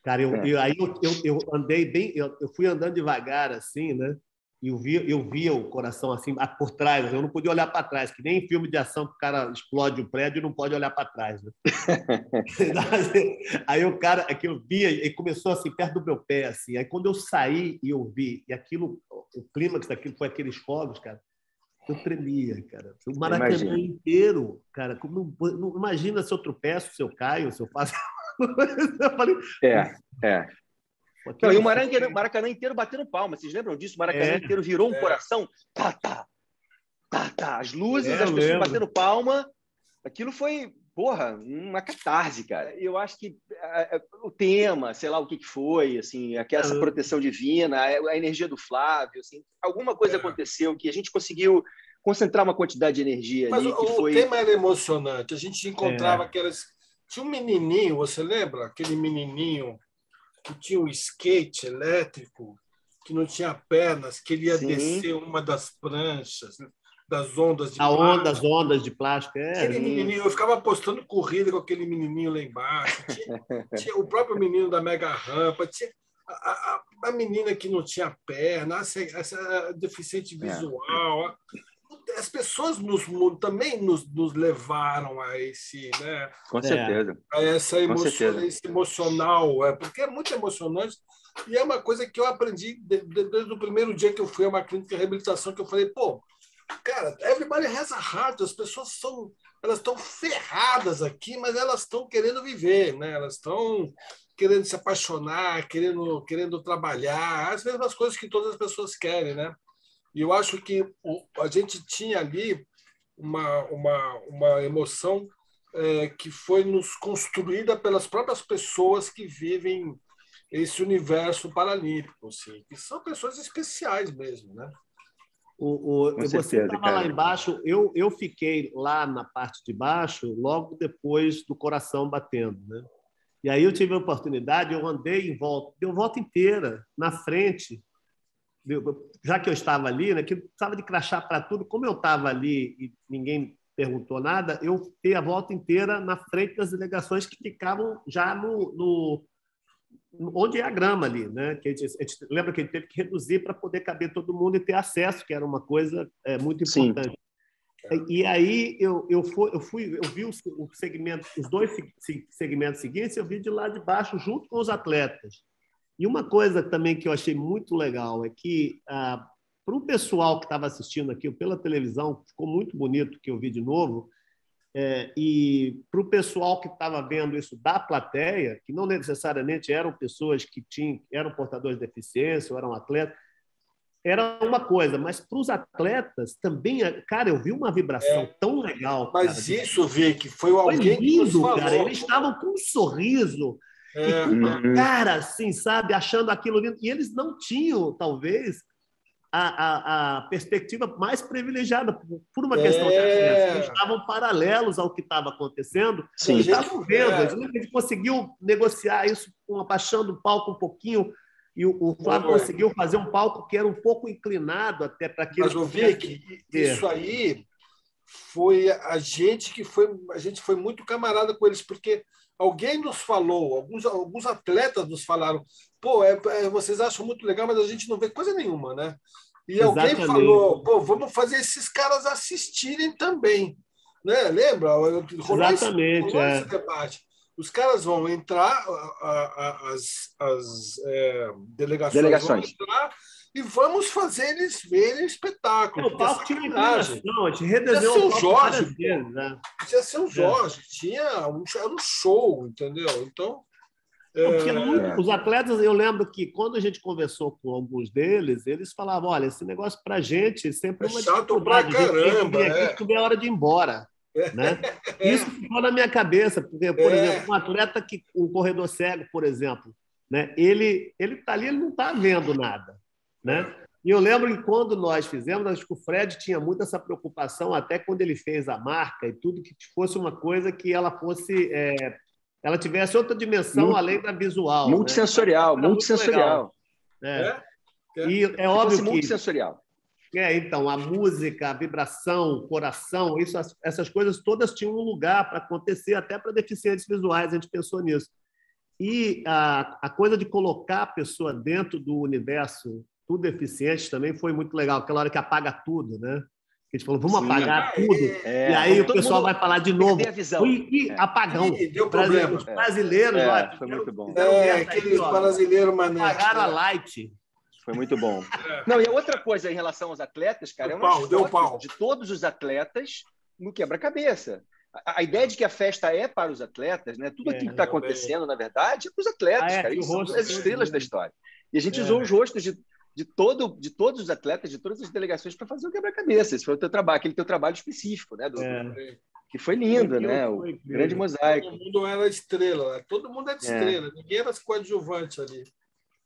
Cara, eu, é. eu aí eu, eu, eu, andei bem, eu, eu fui andando devagar, assim, né? E eu via, eu via o coração assim por trás, eu não podia olhar para trás, que nem em filme de ação que o cara explode o prédio e não pode olhar para trás. Né? <laughs> aí o cara, é que eu via, e começou assim, perto do meu pé, assim. Aí quando eu saí e eu vi, e aquilo, o clímax daquilo foi aqueles fogos, cara, eu tremia, cara. O Maracanã inteiro, cara. Como, não, imagina se eu tropeço, se eu caio, se eu faço. <laughs> eu falei, é, é. Não, e o Maracanã, Maracanã inteiro batendo palma. Vocês lembram disso? O Maracanã é, inteiro virou um é. coração. Tá, tá, tá, tá. As luzes, é, as pessoas lembro. batendo palma. Aquilo foi, porra, uma catarse, cara. Eu acho que é, é, o tema, sei lá o que, que foi, assim, aquela essa proteção divina, a, energia do Flávio, assim, alguma coisa aconteceu que a gente conseguiu concentrar uma quantidade de energia Mas ali. o, foi... tema era emocionante. A gente encontrava aquelas. Tinha um menininho, você lembra? Aquele menininho que tinha um skate elétrico, que não tinha pernas, que ele ia Sim. descer uma das pranchas, das ondas de a plástico. onda, as ondas de plástico. É, aquele menininho, eu ficava apostando corrida com aquele menininho lá embaixo. Tinha, <laughs> tinha o próprio menino da mega rampa, tinha a, a, a menina que não tinha perna, essa, essa deficiente é. visual. É as pessoas nos, também nos, nos levaram a esse, né? Com certeza. A essa emoção, esse emocional, é, porque é muito emocionante e é uma coisa que eu aprendi desde, desde o primeiro dia que eu fui a uma clínica de reabilitação que eu falei, pô, cara, everybody has a heart, as pessoas são elas estão ferradas aqui, mas elas estão querendo viver, né? Elas estão querendo se apaixonar, querendo querendo trabalhar, as mesmas coisas que todas as pessoas querem, né? E eu acho que a gente tinha ali uma, uma, uma emoção é, que foi nos construída pelas próprias pessoas que vivem esse universo paralímpico, assim, que são pessoas especiais mesmo, né? O, o, você estava lá embaixo, eu, eu fiquei lá na parte de baixo logo depois do coração batendo, né? E aí eu tive a oportunidade, eu andei em volta, deu volta inteira, na frente, já que eu estava ali, né, que precisava de crachá para tudo, como eu estava ali e ninguém perguntou nada, eu fiquei a volta inteira na frente das delegações que ficavam já no, no onde é a grama ali, né? Que a gente, a gente, lembra que a gente teve que reduzir para poder caber todo mundo e ter acesso, que era uma coisa é, muito importante. Sim. E aí eu, eu, fui, eu, fui, eu vi o segmento, os dois segmentos seguintes, eu vi de lá de baixo junto com os atletas. E uma coisa também que eu achei muito legal é que, ah, para o pessoal que estava assistindo aqui pela televisão, ficou muito bonito que eu vi de novo, é, e para o pessoal que estava vendo isso da plateia, que não necessariamente eram pessoas que tinham, eram portadores de deficiência ou eram atletas, era uma coisa, mas para os atletas também, cara, eu vi uma vibração é, tão legal. Mas cara, isso, Vic, foi alguém foi lindo, que nos falou. cara. Eles estavam com um sorriso, é. E uhum. cara, assim, sabe, achando aquilo lindo. E eles não tinham, talvez, a, a, a perspectiva mais privilegiada por uma é. questão de acesso. Eles estavam paralelos ao que estava acontecendo. Sim. Eles estavam vendo. É. A gente conseguiu negociar isso com abaixando o palco um pouquinho. E o, o Flávio conseguiu fazer um palco que era um pouco inclinado até para aquele. Mas eu vi que isso aí foi a gente que foi a gente foi muito camarada com eles porque alguém nos falou, alguns, alguns atletas nos falaram, pô, é, é, vocês acham muito legal, mas a gente não vê coisa nenhuma, né? E Exatamente. alguém falou, pô, vamos fazer esses caras assistirem também, né? Lembra? Rolou Exatamente, esse, rolou é. esse debate. Os caras vão entrar, a, a, as, as é, delegações, delegações, vão entrar e vamos fazer eles verem o espetáculo. O palco tinha inclinação, a gente redesenhou o palco Jorge, vezes, né? Tinha ser o Jorge, é. tinha um, era um show, entendeu? Então, Porque é. os atletas, eu lembro que quando a gente conversou com alguns deles, eles falavam: olha, esse negócio para gente sempre é uma chato pra caramba. É. É hora de ir embora. Né? <laughs> Isso ficou na minha cabeça, porque, por é. exemplo, um atleta que, um corredor cego, por exemplo, né? ele ele está ali, ele não está vendo nada. Né? E eu lembro que quando nós fizemos, acho que o Fred tinha muito essa preocupação, até quando ele fez a marca e tudo, que fosse uma coisa que ela fosse. É, ela tivesse outra dimensão Multi, além da visual. Multissensorial, né? multissensorial. É. É. E é óbvio que. Multissensorial. É, então, a música, a vibração, o coração, isso, essas coisas todas tinham um lugar para acontecer, até para deficientes visuais, a gente pensou nisso. E a, a coisa de colocar a pessoa dentro do universo tudo eficiente também foi muito legal. Aquela hora que apaga tudo, né? A gente falou, vamos Sim. apagar tudo. É, e aí o pessoal vai falar de novo. E, é. apagão. E deu problema. Os brasileiros, é, ó, foi muito bom. É, aqueles brasileiros mané. Apagaram a light. Foi muito bom. <laughs> Não, e outra coisa em relação aos atletas, cara, deu é uma deu pau. de todos os atletas no quebra-cabeça. A, a, ideia de que a festa é para os atletas, né? Tudo é, aquilo que está acontecendo, na verdade, é para os atletas, ah, é, cara. Eles são as estrelas da história. E a gente usou os rostos de de, todo, de todos os atletas, de todas as delegações para fazer o quebra-cabeça. Esse foi o teu trabalho, aquele teu trabalho específico, né? Do, é. Que foi lindo, foi né? Foi o grande mosaico. Todo mundo era estrela, né? todo mundo era é estrela, é. ninguém era coadjuvante ali.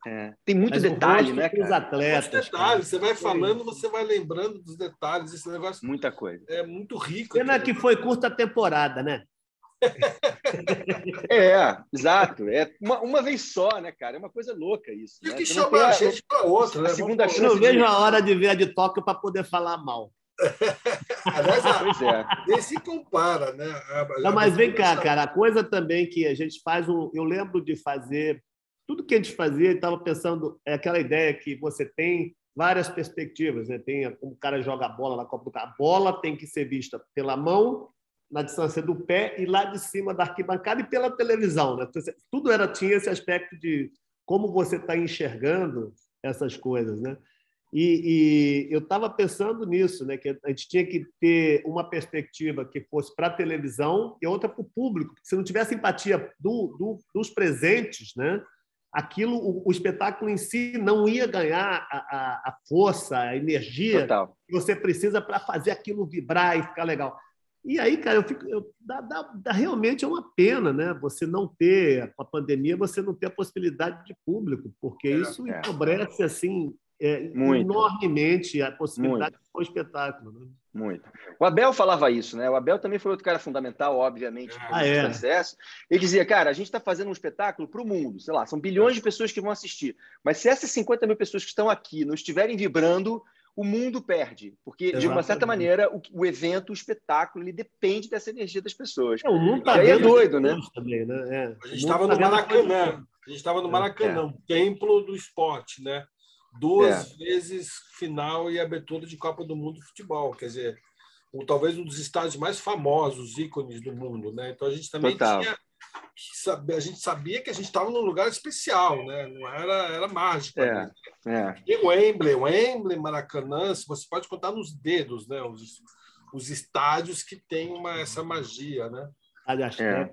É. Tem muito Mas detalhe, né, cara? Os atletas. Muitos detalhes. Você vai falando, você vai lembrando dos detalhes. Esse negócio. Muita coisa. É muito rico. Pena que foi curta temporada, né? É, exato. É uma, uma vez só, né, cara? É uma coisa louca isso. Tem né? que chamar a gente para outra, né? Segunda chance eu não vejo a hora de ver a de Tóquio para poder falar mal. <laughs> Aliás, pois é. nem se compara, né? não, mas vem cá, cara. A coisa também que a gente faz um. Eu lembro de fazer. Tudo que a gente fazia, estava pensando, é aquela ideia que você tem várias perspectivas, né? Tem como o cara joga a bola na Copa do Carro. A bola tem que ser vista pela mão na distância do pé e lá de cima da arquibancada e pela televisão. Né? Tudo era tinha esse aspecto de como você está enxergando essas coisas. Né? E, e eu estava pensando nisso, né? que a gente tinha que ter uma perspectiva que fosse para a televisão e outra para o público. Se não tivesse empatia do, do, dos presentes, né? aquilo, o, o, espetáculo em si não ia ganhar a, a, a força, a energia Total. que você precisa para fazer aquilo vibrar e ficar legal. E aí, cara, eu fico, eu, dá, dá, dá, realmente é uma pena, né? Você não ter, com a pandemia, você não ter a possibilidade de público, porque é, isso é. empobrece, assim, é, enormemente a possibilidade Muito. de um espetáculo. Né? Muito. O Abel falava isso, né? O Abel também foi outro cara fundamental, obviamente, no ah, é. processo. Ele dizia, cara, a gente está fazendo um espetáculo para o mundo, sei lá, são bilhões de pessoas que vão assistir. Mas se essas 50 mil pessoas que estão aqui não estiverem vibrando, o mundo perde, porque Exatamente. de uma certa maneira o, o, evento, o espetáculo, ele depende dessa energia das pessoas. É, o mundo tá é doido, né? Também, né? É. A gente estava no tá Maracanã, a gente estava no é, Maracanã, é. templo do esporte, né? Duas é. vezes final e abertura de Copa do Mundo de futebol, quer dizer, o, talvez um dos estádios mais famosos, ícones do mundo, né? Então a gente também Total. tinha a gente sabia que a gente estava num lugar especial, né? Não era, era mágico. É, é. E o Wembley, o Wembley, Maracanã, você pode contar nos dedos, né? Os, os estádios que têm uma, essa magia, né? Aliás, é.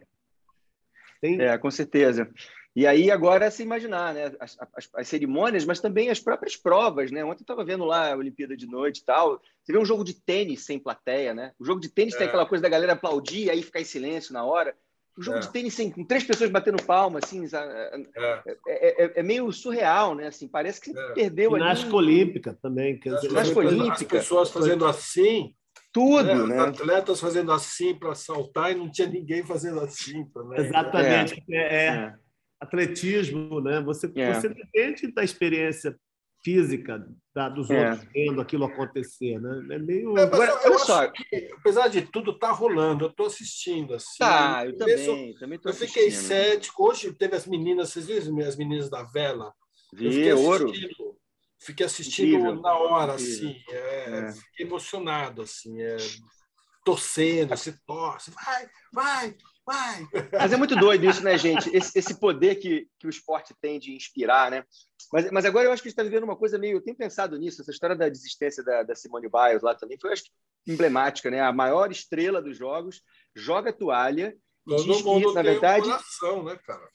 Tem... é, com certeza. E aí agora se imaginar, né? As, as, as, cerimônias, mas também as próprias provas, né? Ontem eu estava vendo lá a Olimpíada de noite e tal. Você vê um jogo de tênis sem plateia, né? O jogo de tênis é. tem aquela coisa da galera aplaudir e aí ficar em silêncio na hora. Um jogo é. de tênis sem, com três pessoas batendo palma, assim, é. É, é, é, meio surreal, né? Assim, parece que é. perdeu ali. Ginástica olímpica também. Quer dizer, Ginástica olímpica. As pessoas fazendo assim. Tudo, né? Os atletas fazendo assim para saltar e não tinha ninguém fazendo assim também. Exatamente. É. Atletismo, né? Você, você depende da experiência física da, dos é. outros vendo aquilo acontecer, né? É meio. É, Agora, eu, só, que, apesar de tudo, tá rolando. Eu estou assistindo assim. Tá, eu também. Eu, também eu fiquei cético. Hoje teve as meninas, vocês viram as meninas da vela? Vi, eu fiquei ouro. Fiquei assistindo Incrível. na hora, Incrível. assim. É, é. Fiquei emocionado, assim. É, torcendo, você torce, vai, vai, vai. Mas é muito doido isso, né, gente? Esse, esse poder que, que o esporte tem de inspirar, né? Mas, mas agora eu acho que a gente está vivendo uma coisa meio. Eu tenho pensado nisso, essa história da desistência da, da Simone Biles lá também foi, acho emblemática, né? A maior estrela dos jogos joga toalha e Todo diz que, na verdade. Coração, né, cara?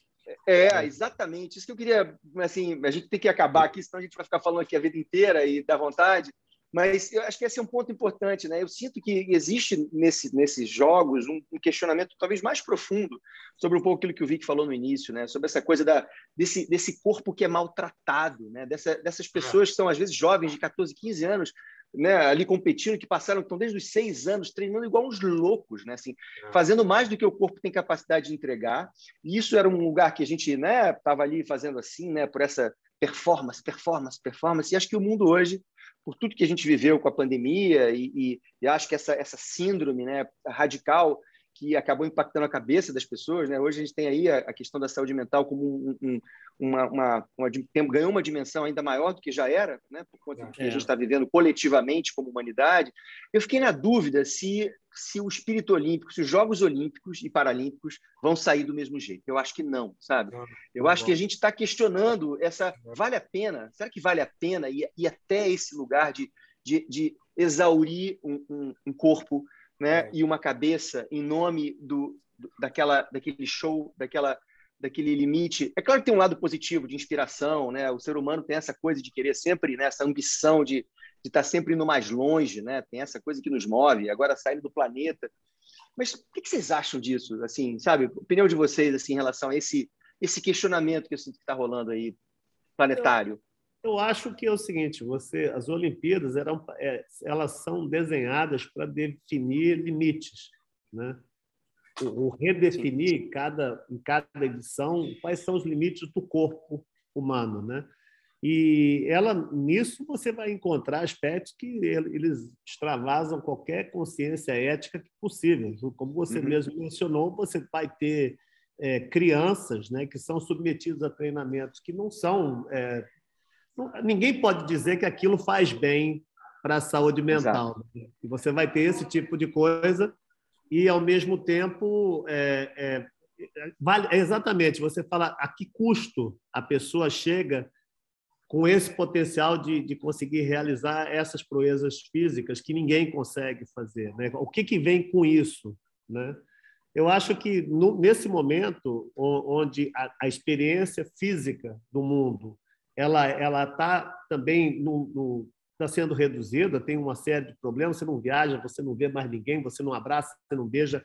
É, exatamente. Isso que eu queria, assim, a gente tem que acabar aqui, senão a gente vai ficar falando aqui a vida inteira e dá vontade. Mas eu acho que esse é um ponto importante, né? Eu sinto que existe nesse, nesses jogos um, um, questionamento talvez mais profundo sobre um pouco aquilo que o Vic falou no início, né? Sobre essa coisa da, desse, desse corpo que é maltratado, né? Dessa, dessas pessoas que são às vezes jovens de 14, 15 anos, né, ali competindo, que passaram, estão desde os seis anos treinando igual uns loucos, né, assim, é. fazendo mais do que o corpo tem capacidade de entregar. E isso era um lugar que a gente, né, estava ali fazendo assim, né, por essa performance, performance, performance. E acho que o mundo hoje, por tudo que a gente viveu com a pandemia e, e, e acho que essa, essa síndrome, né, radical que acabou impactando a cabeça das pessoas. Né? Hoje a gente tem aí a, questão da saúde mental como um, um, uma, uma, uma, ganhou uma dimensão ainda maior do que já era, né? por conta do que a gente está vivendo coletivamente como humanidade. Eu fiquei na dúvida se, se o espírito olímpico, se os Jogos Olímpicos e Paralímpicos vão sair do mesmo jeito. Eu acho que não, sabe? Eu acho que a gente está questionando essa... Vale a pena? Será que vale a pena ir, ir até esse lugar de, de, de exaurir um, um, um corpo né? É. E uma cabeça em nome do, daquela, daquele show, daquela, daquele limite. É claro que tem um lado positivo de inspiração, né? O ser humano tem essa coisa de querer sempre, né? Essa ambição de, de estar sempre indo mais longe, né? Tem essa coisa que nos move. Agora saindo do planeta. Mas o que vocês acham disso? Assim, sabe? Opinião de vocês assim em relação a esse esse questionamento que que está rolando aí planetário. Eu acho que é o seguinte: você, as Olimpíadas eram, é, elas são desenhadas para definir limites, né? O, o redefinir cada, em cada edição quais são os limites do corpo humano, né? E ela nisso você vai encontrar aspectos que eles extravasam qualquer consciência ética possível. Como você uhum. mesmo mencionou, você vai ter é, crianças né, que são submetidas a treinamentos que não são é, ninguém pode dizer que aquilo faz bem para a saúde mental. Né? E você vai ter esse tipo de coisa e, ao mesmo tempo, é, é, vale, é exatamente, você fala a que custo a pessoa chega com esse potencial de, de conseguir realizar essas proezas físicas que ninguém consegue fazer. Né? O que, que vem com isso? Né? Eu acho que, no, nesse momento, onde a, a experiência física do mundo ela ela está também no, no está sendo reduzida, tem uma série de problemas. Você não viaja, você não vê mais ninguém, você não abraça, você não beija.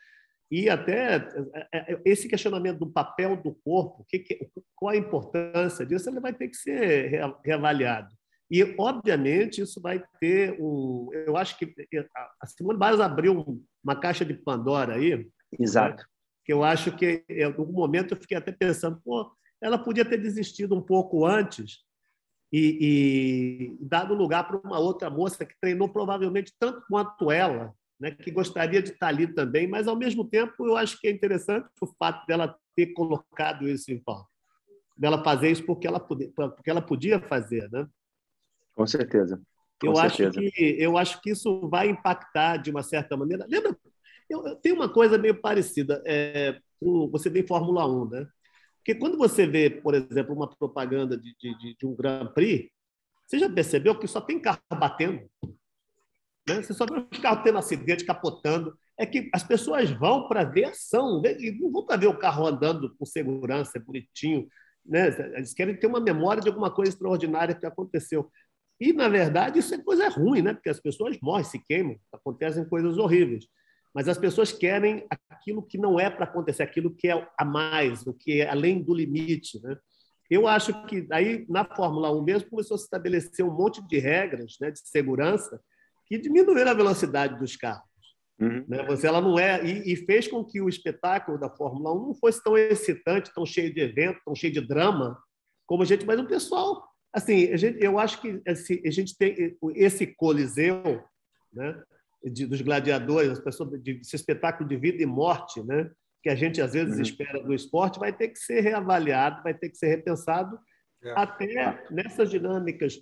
E até é, é, é, esse questionamento do papel do corpo, que, qual a importância disso, ele vai ter que ser reavaliado. E, obviamente, isso vai ter um. Eu acho que a Simone Biles abriu uma caixa de Pandora aí. Exato. Né? Que eu acho que, em algum momento, eu fiquei até pensando, pô, ela podia ter desistido um pouco antes e, e dado lugar para uma outra moça que treinou provavelmente tanto quanto ela, né, que gostaria de estar ali também, mas ao mesmo tempo eu acho que é interessante o fato dela ter colocado isso em pauta, dela fazer isso porque ela podia, porque ela podia fazer, né? Com certeza. Com eu certeza. acho que eu acho que isso vai impactar de uma certa maneira. Lembra? Eu, eu tenho uma coisa meio parecida. É, com, você vê Fórmula 1, né? Porque quando você vê, por exemplo, uma propaganda de, de, de um Grand Prix, você já percebeu que só tem carro batendo? Né? Você só vê os carros tendo acidente, capotando. É que as pessoas vão para ver ação, né? não vão para ver o carro andando com segurança, bonitinho. Né? Eles querem ter uma memória de alguma coisa extraordinária que aconteceu. E, na verdade, isso é coisa ruim, né? porque as pessoas morrem, se queimam, acontecem coisas horríveis mas as pessoas querem aquilo que não é para acontecer, aquilo que é a mais, o que é além do limite. Né? Eu acho que aí na Fórmula 1 mesmo começou a se estabelecer um monte de regras né, de segurança que diminuíram a velocidade dos carros. Uhum. Né? Você, ela não é e, e, fez com que o espetáculo da Fórmula 1 não fosse tão excitante, tão cheio de evento, tão cheio de drama como a gente. Mas o pessoal, assim, gente, eu acho que esse, a gente tem esse coliseu, né? De, dos gladiadores, as pessoas de, esse espetáculo de vida e morte, né? que a gente às vezes uhum. espera do esporte, vai ter que ser reavaliado, vai ter que ser repensado é. até nessas dinâmicas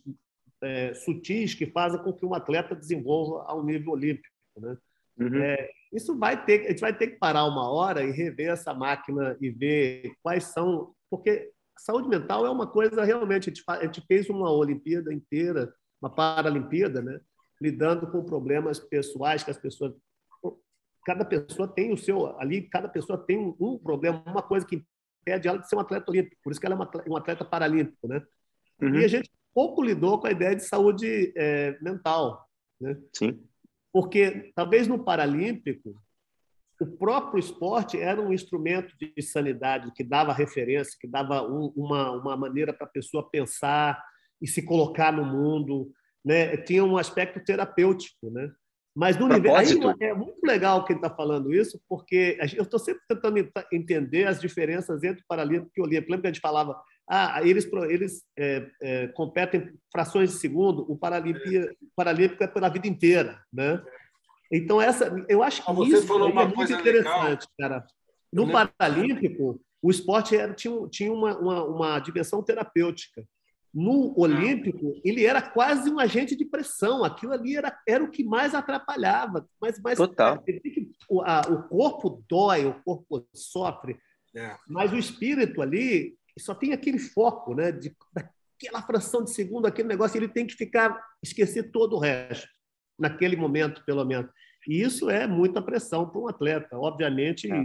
é, sutis que fazem com que um atleta desenvolva ao nível olímpico. Né? Uhum. É, isso vai ter, a gente vai ter que parar uma hora e rever essa máquina e ver quais são, porque saúde mental é uma coisa realmente a gente fez uma Olimpíada inteira, uma Paralimpíada, né? Lidando com problemas pessoais que as pessoas cada pessoa tem o seu ali cada pessoa tem um problema uma coisa que pede ela de ser um atleta olímpico, por isso que ela é um atleta paralímpico, né? Uhum. E a gente pouco lidou com a ideia de saúde é, mental, né? Sim. Porque talvez no paralímpico o próprio esporte era um instrumento de sanidade que dava referência, que dava um, uma, uma maneira para a pessoa pensar e se colocar no mundo, né? Tinha um aspecto terapêutico, né? Mas no universo é muito legal que ele está falando isso, porque eu estou sempre tentando entender as diferenças entre o Paralímpico e o Olímpico. Lembra que a gente falava, ah, eles, eles é, é, competem frações de segundo, o Paralímpico é pela vida inteira, né? Então essa, eu acho que Você isso falou uma é muito interessante, legal. cara. No Paralímpico, o esporte era, tinha, tinha uma, uma, uma dimensão terapêutica. No Olímpico, ele era quase um agente de pressão. Aquilo ali era, era o que mais atrapalhava. Mas, mas Total. o, a, o corpo dói, o corpo sofre, é. mas o espírito ali só tem aquele foco, né? De, daquela fração de segundo, aquele negócio, ele tem que ficar esquecer todo o resto naquele momento, pelo menos. E isso é muita pressão para um atleta. Obviamente, é.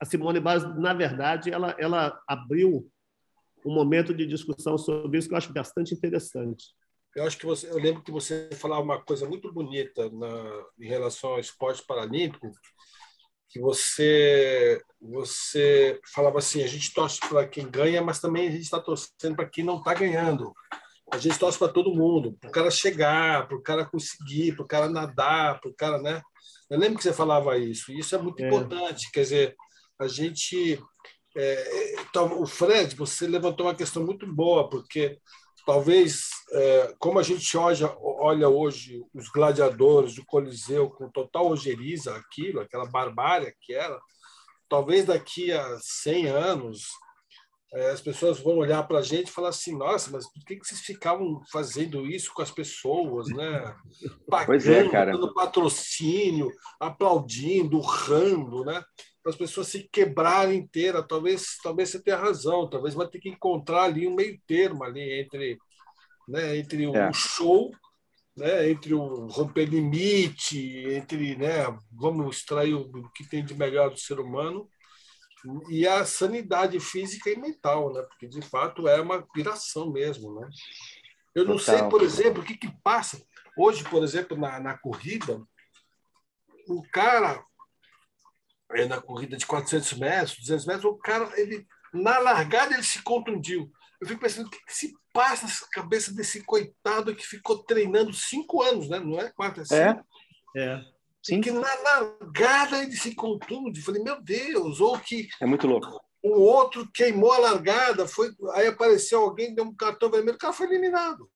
a Simone Biles, na verdade, ela, ela abriu um momento de discussão sobre isso que eu acho bastante interessante. Eu acho que você, eu lembro que você falava uma coisa muito bonita na, em relação ao esporte paralímpico, que você você falava assim, a gente torce para quem ganha, mas também a gente está torcendo para quem não está ganhando. A gente torce para todo mundo, para o cara chegar, para o cara conseguir, para o cara nadar, para o cara, né? Eu lembro que você falava isso, e isso é muito é. importante. Quer dizer, a gente é, então, o Fred, você levantou uma questão muito boa, porque talvez, é, como a gente olha, olha hoje os gladiadores do Coliseu com total ojeriza aquilo, aquela barbárie que era, talvez daqui a 100 anos é, as pessoas vão olhar para a gente e falar assim, nossa, mas por que, que vocês ficavam fazendo isso com as pessoas, né? Pagando, pois é, cara. dando patrocínio, aplaudindo, urrando, né? Para as pessoas se quebrarem inteira. Talvez, talvez você tenha razão. Talvez vai ter que encontrar ali um meio termo ali entre, né, entre o é. show, né, entre o romper limite, entre, né, vamos extrair o que tem de melhor do ser humano e a sanidade física e mental, né? Porque de fato é uma piração mesmo, né? Eu não Total. sei, por exemplo, o que que passa hoje, por exemplo, na, na corrida, o cara na corrida de 400 metros, 200 metros, o cara, ele, na largada, ele se contundiu. Eu fico pensando, o que, que se passa na cabeça desse coitado que ficou treinando cinco anos, né? não é quatro, é cinco? É. é. Sim. Que na largada ele se contunde. Falei, meu Deus, ou que. É muito louco. O outro queimou a largada, foi, aí apareceu alguém, deu um cartão vermelho, o cara foi eliminado.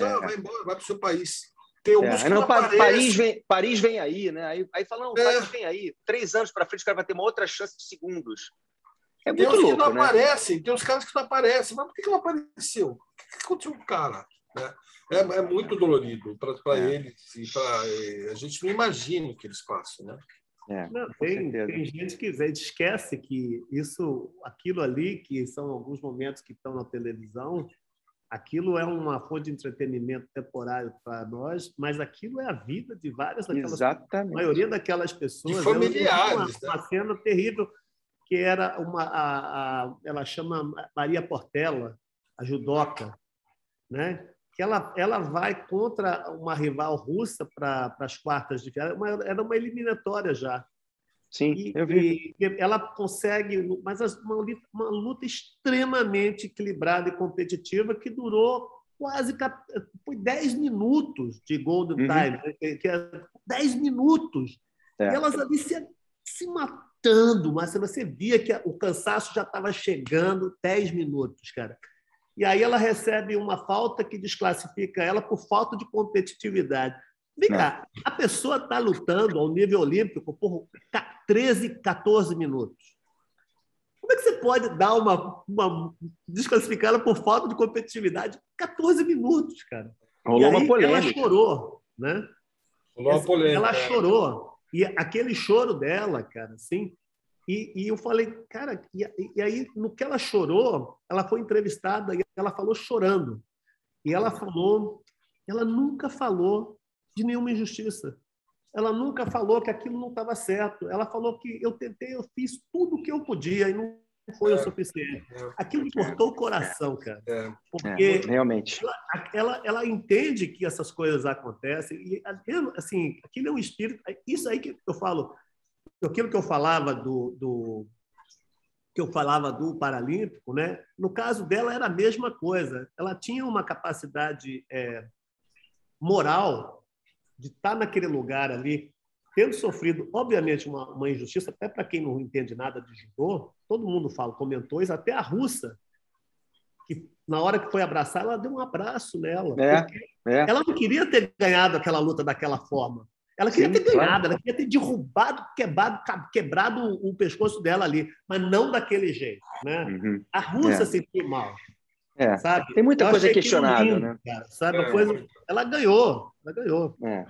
É. Ah, vai embora, vai para o seu país. Tem alguns é, que não, não Paris, vem, Paris vem aí, né? Aí, aí falam, é. Paris vem aí. Três anos para frente, o cara vai ter uma outra chance de segundos. É muito tem uns louco, que não né? aparecem, tem uns caras que não aparecem. Mas por que, que não apareceu? O que, que aconteceu com o cara? Né? É, é muito dolorido para é. eles. E pra, é, a gente não imagina o que eles passam, né? É, não, tem, tem, gente que esquece que isso, aquilo ali, que são alguns momentos que estão na televisão, aquilo é uma fonte de entretenimento temporário para nós, mas aquilo é a vida de várias daquelas Exatamente. A maioria daquelas pessoas. De familiares. Uma, né? uma cena terrível que era uma. A, a, ela chama Maria Portela, a judoca, né? que ela, ela vai contra uma rival russa para as quartas de final. Era uma eliminatória já. Sim, e, eu vi. E ela consegue, mas uma, uma luta extremamente equilibrada e competitiva que durou quase foi 10 minutos de Golden uhum. Time, né, que é 10 minutos. É. E elas ali se, se matando, mas você via que o cansaço já estava chegando 10 minutos, cara. E aí ela recebe uma falta que desclassifica ela por falta de competitividade. Vem cá, a pessoa está lutando ao nível olímpico por 13, 14 minutos. Como é que você pode dar uma, uma desclassificá-la por falta de competitividade? 14 minutos, cara. Rolou uma polêmica. Ela chorou, né? Rolou uma polêmica. Ela chorou. E aquele choro dela, cara, assim. E, e eu falei, cara, e, e aí, no que ela chorou, ela foi entrevistada e ela falou chorando. E ela falou, ela nunca falou de nenhuma injustiça. Ela nunca falou que aquilo não estava certo. Ela falou que eu tentei, eu fiz tudo o que eu podia e não foi é, o suficiente. É, Aquilo cortou o coração, cara. É, porque realmente. Ela, ela, ela, entende que essas coisas acontecem e assim, aquilo é um espírito. Isso aí que eu falo, aquilo que eu falava do, do que eu falava do Paralímpico, né? No caso dela era a mesma coisa. Ela tinha uma capacidade é, moral de estar naquele lugar ali, tendo sofrido, obviamente, uma, uma injustiça, até para quem não entende nada de judô, todo mundo fala, comentou isso, até a russa, que na hora que foi abraçar, ela deu um abraço nela. É, é. Ela não queria ter ganhado aquela luta daquela forma. Ela queria Sim, ter ganhado, claro. ela queria ter derrubado, quebrado, quebrado o pescoço dela ali, mas não daquele jeito. Né? Uhum. A russa é. sentiu mal. É. Sabe? Tem muita Eu coisa questionável, né? Cara, sabe? É. Coisa... Ela ganhou, ela ganhou. É.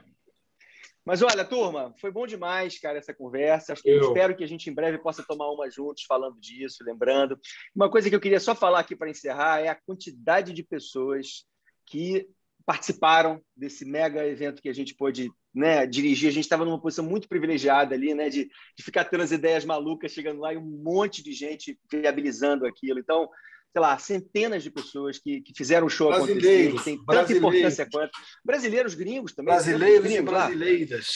Mas olha, turma, foi bom demais, cara, essa conversa. Acho que eu espero que a gente em breve possa tomar uma juntos falando disso, lembrando. Uma coisa que eu queria só falar aqui para encerrar é a quantidade de pessoas que participaram desse mega evento que a gente pôde né, dirigir. A gente estava numa posição muito privilegiada ali, né, de, de ficar tendo as ideias malucas chegando lá e um monte de gente viabilizando aquilo. Então, sei lá, centenas de pessoas que, que fizeram o show acontecer, que tem tanta importância quanto. Brasileiros, gringos também. Brasileiros gringos, e brasileiras.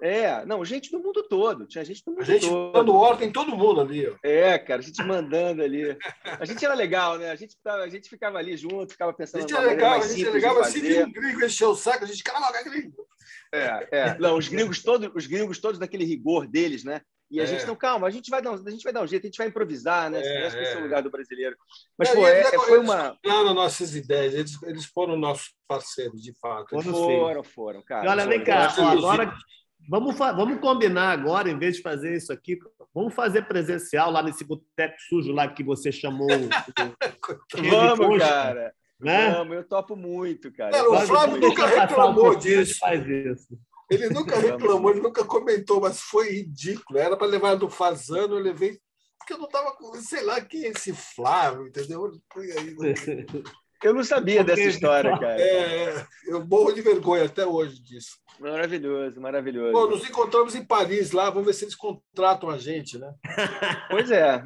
É, não, gente do mundo todo. Tinha gente do mundo todo. A gente todo. dando ordem todo mundo ali. Ó. É, cara, a gente mandando ali. A gente era legal, né? A gente, a gente ficava ali junto, ficava pensando. A gente era legal, a gente era legal, mas se vir um gringo encher o saco, a gente, caramba, gringo. É, é. Não, os gringos todos, os gringos todos daquele rigor deles, né? E a é. gente não, calma, a gente vai dar, a gente vai dar um jeito, a gente vai improvisar, né? É, esse é. é o lugar do brasileiro. Mas, pô, é, foi uma. Eles nossas ideias, eles, eles foram nossos parceiros, de fato. Foram, foram, foram, cara. olha, vem cá, ó, agora vamos, vamos combinar agora, em vez de fazer isso aqui, vamos fazer presencial lá nesse boteco sujo lá que você chamou. <laughs> vamos, cara. Né? Vamos, eu topo muito, cara. cara o Flávio nunca reclamou disso. Faz isso. Ele nunca reclamou, ele nunca comentou, mas foi ridículo. Era para levar do Fazano, eu levei. Porque eu não estava com. Sei lá quem é esse Flávio, entendeu? <laughs> Eu não sabia dessa história, cara. É, é, eu morro de vergonha até hoje disso. Maravilhoso, maravilhoso. Pô, nos encontramos em Paris lá, vamos ver se eles contratam a gente, né? Pois é.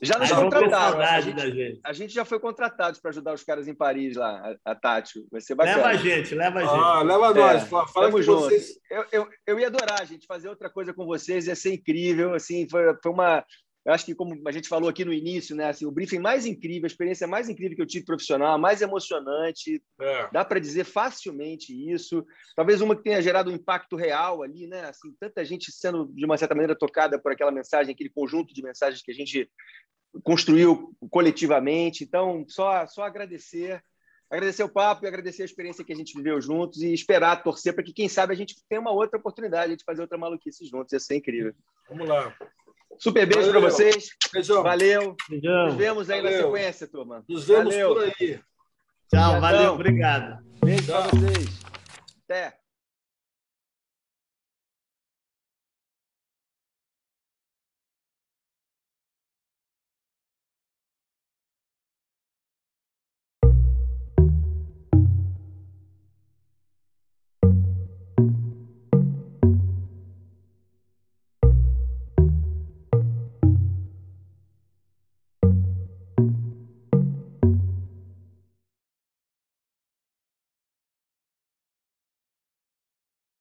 Já nos contrataram. A gente, a gente já foi contratado para ajudar os caras em Paris lá, a, a Tati. Vai ser bacana. Leva a gente, leva a gente. Ah, leva nós. É, Fala Tamo junto. Vocês... Eu, eu, eu ia adorar, gente, fazer outra coisa com vocês, ia ser incrível. Assim, foi, foi uma. Eu acho que, como a gente falou aqui no início, né, assim, o briefing mais incrível, a experiência mais incrível que eu tive profissional, mais emocionante, é. dá para dizer facilmente isso. Talvez uma que tenha gerado um impacto real ali, né? Assim, tanta gente sendo, de uma certa maneira, tocada por aquela mensagem, aquele conjunto de mensagens que a gente construiu coletivamente. Então, só, só agradecer, agradecer o papo e agradecer a experiência que a gente viveu juntos e esperar, torcer para que, quem sabe, a gente tenha uma outra oportunidade de fazer outra maluquice juntos. Ia ser incrível. Vamos lá. Super beijo para vocês. Beijão. Valeu. Beijão. Nos vemos aí valeu. na sequência, turma. Nos vemos valeu. por aí. Tchau, valeu, obrigado. Beijo para vocês. Até.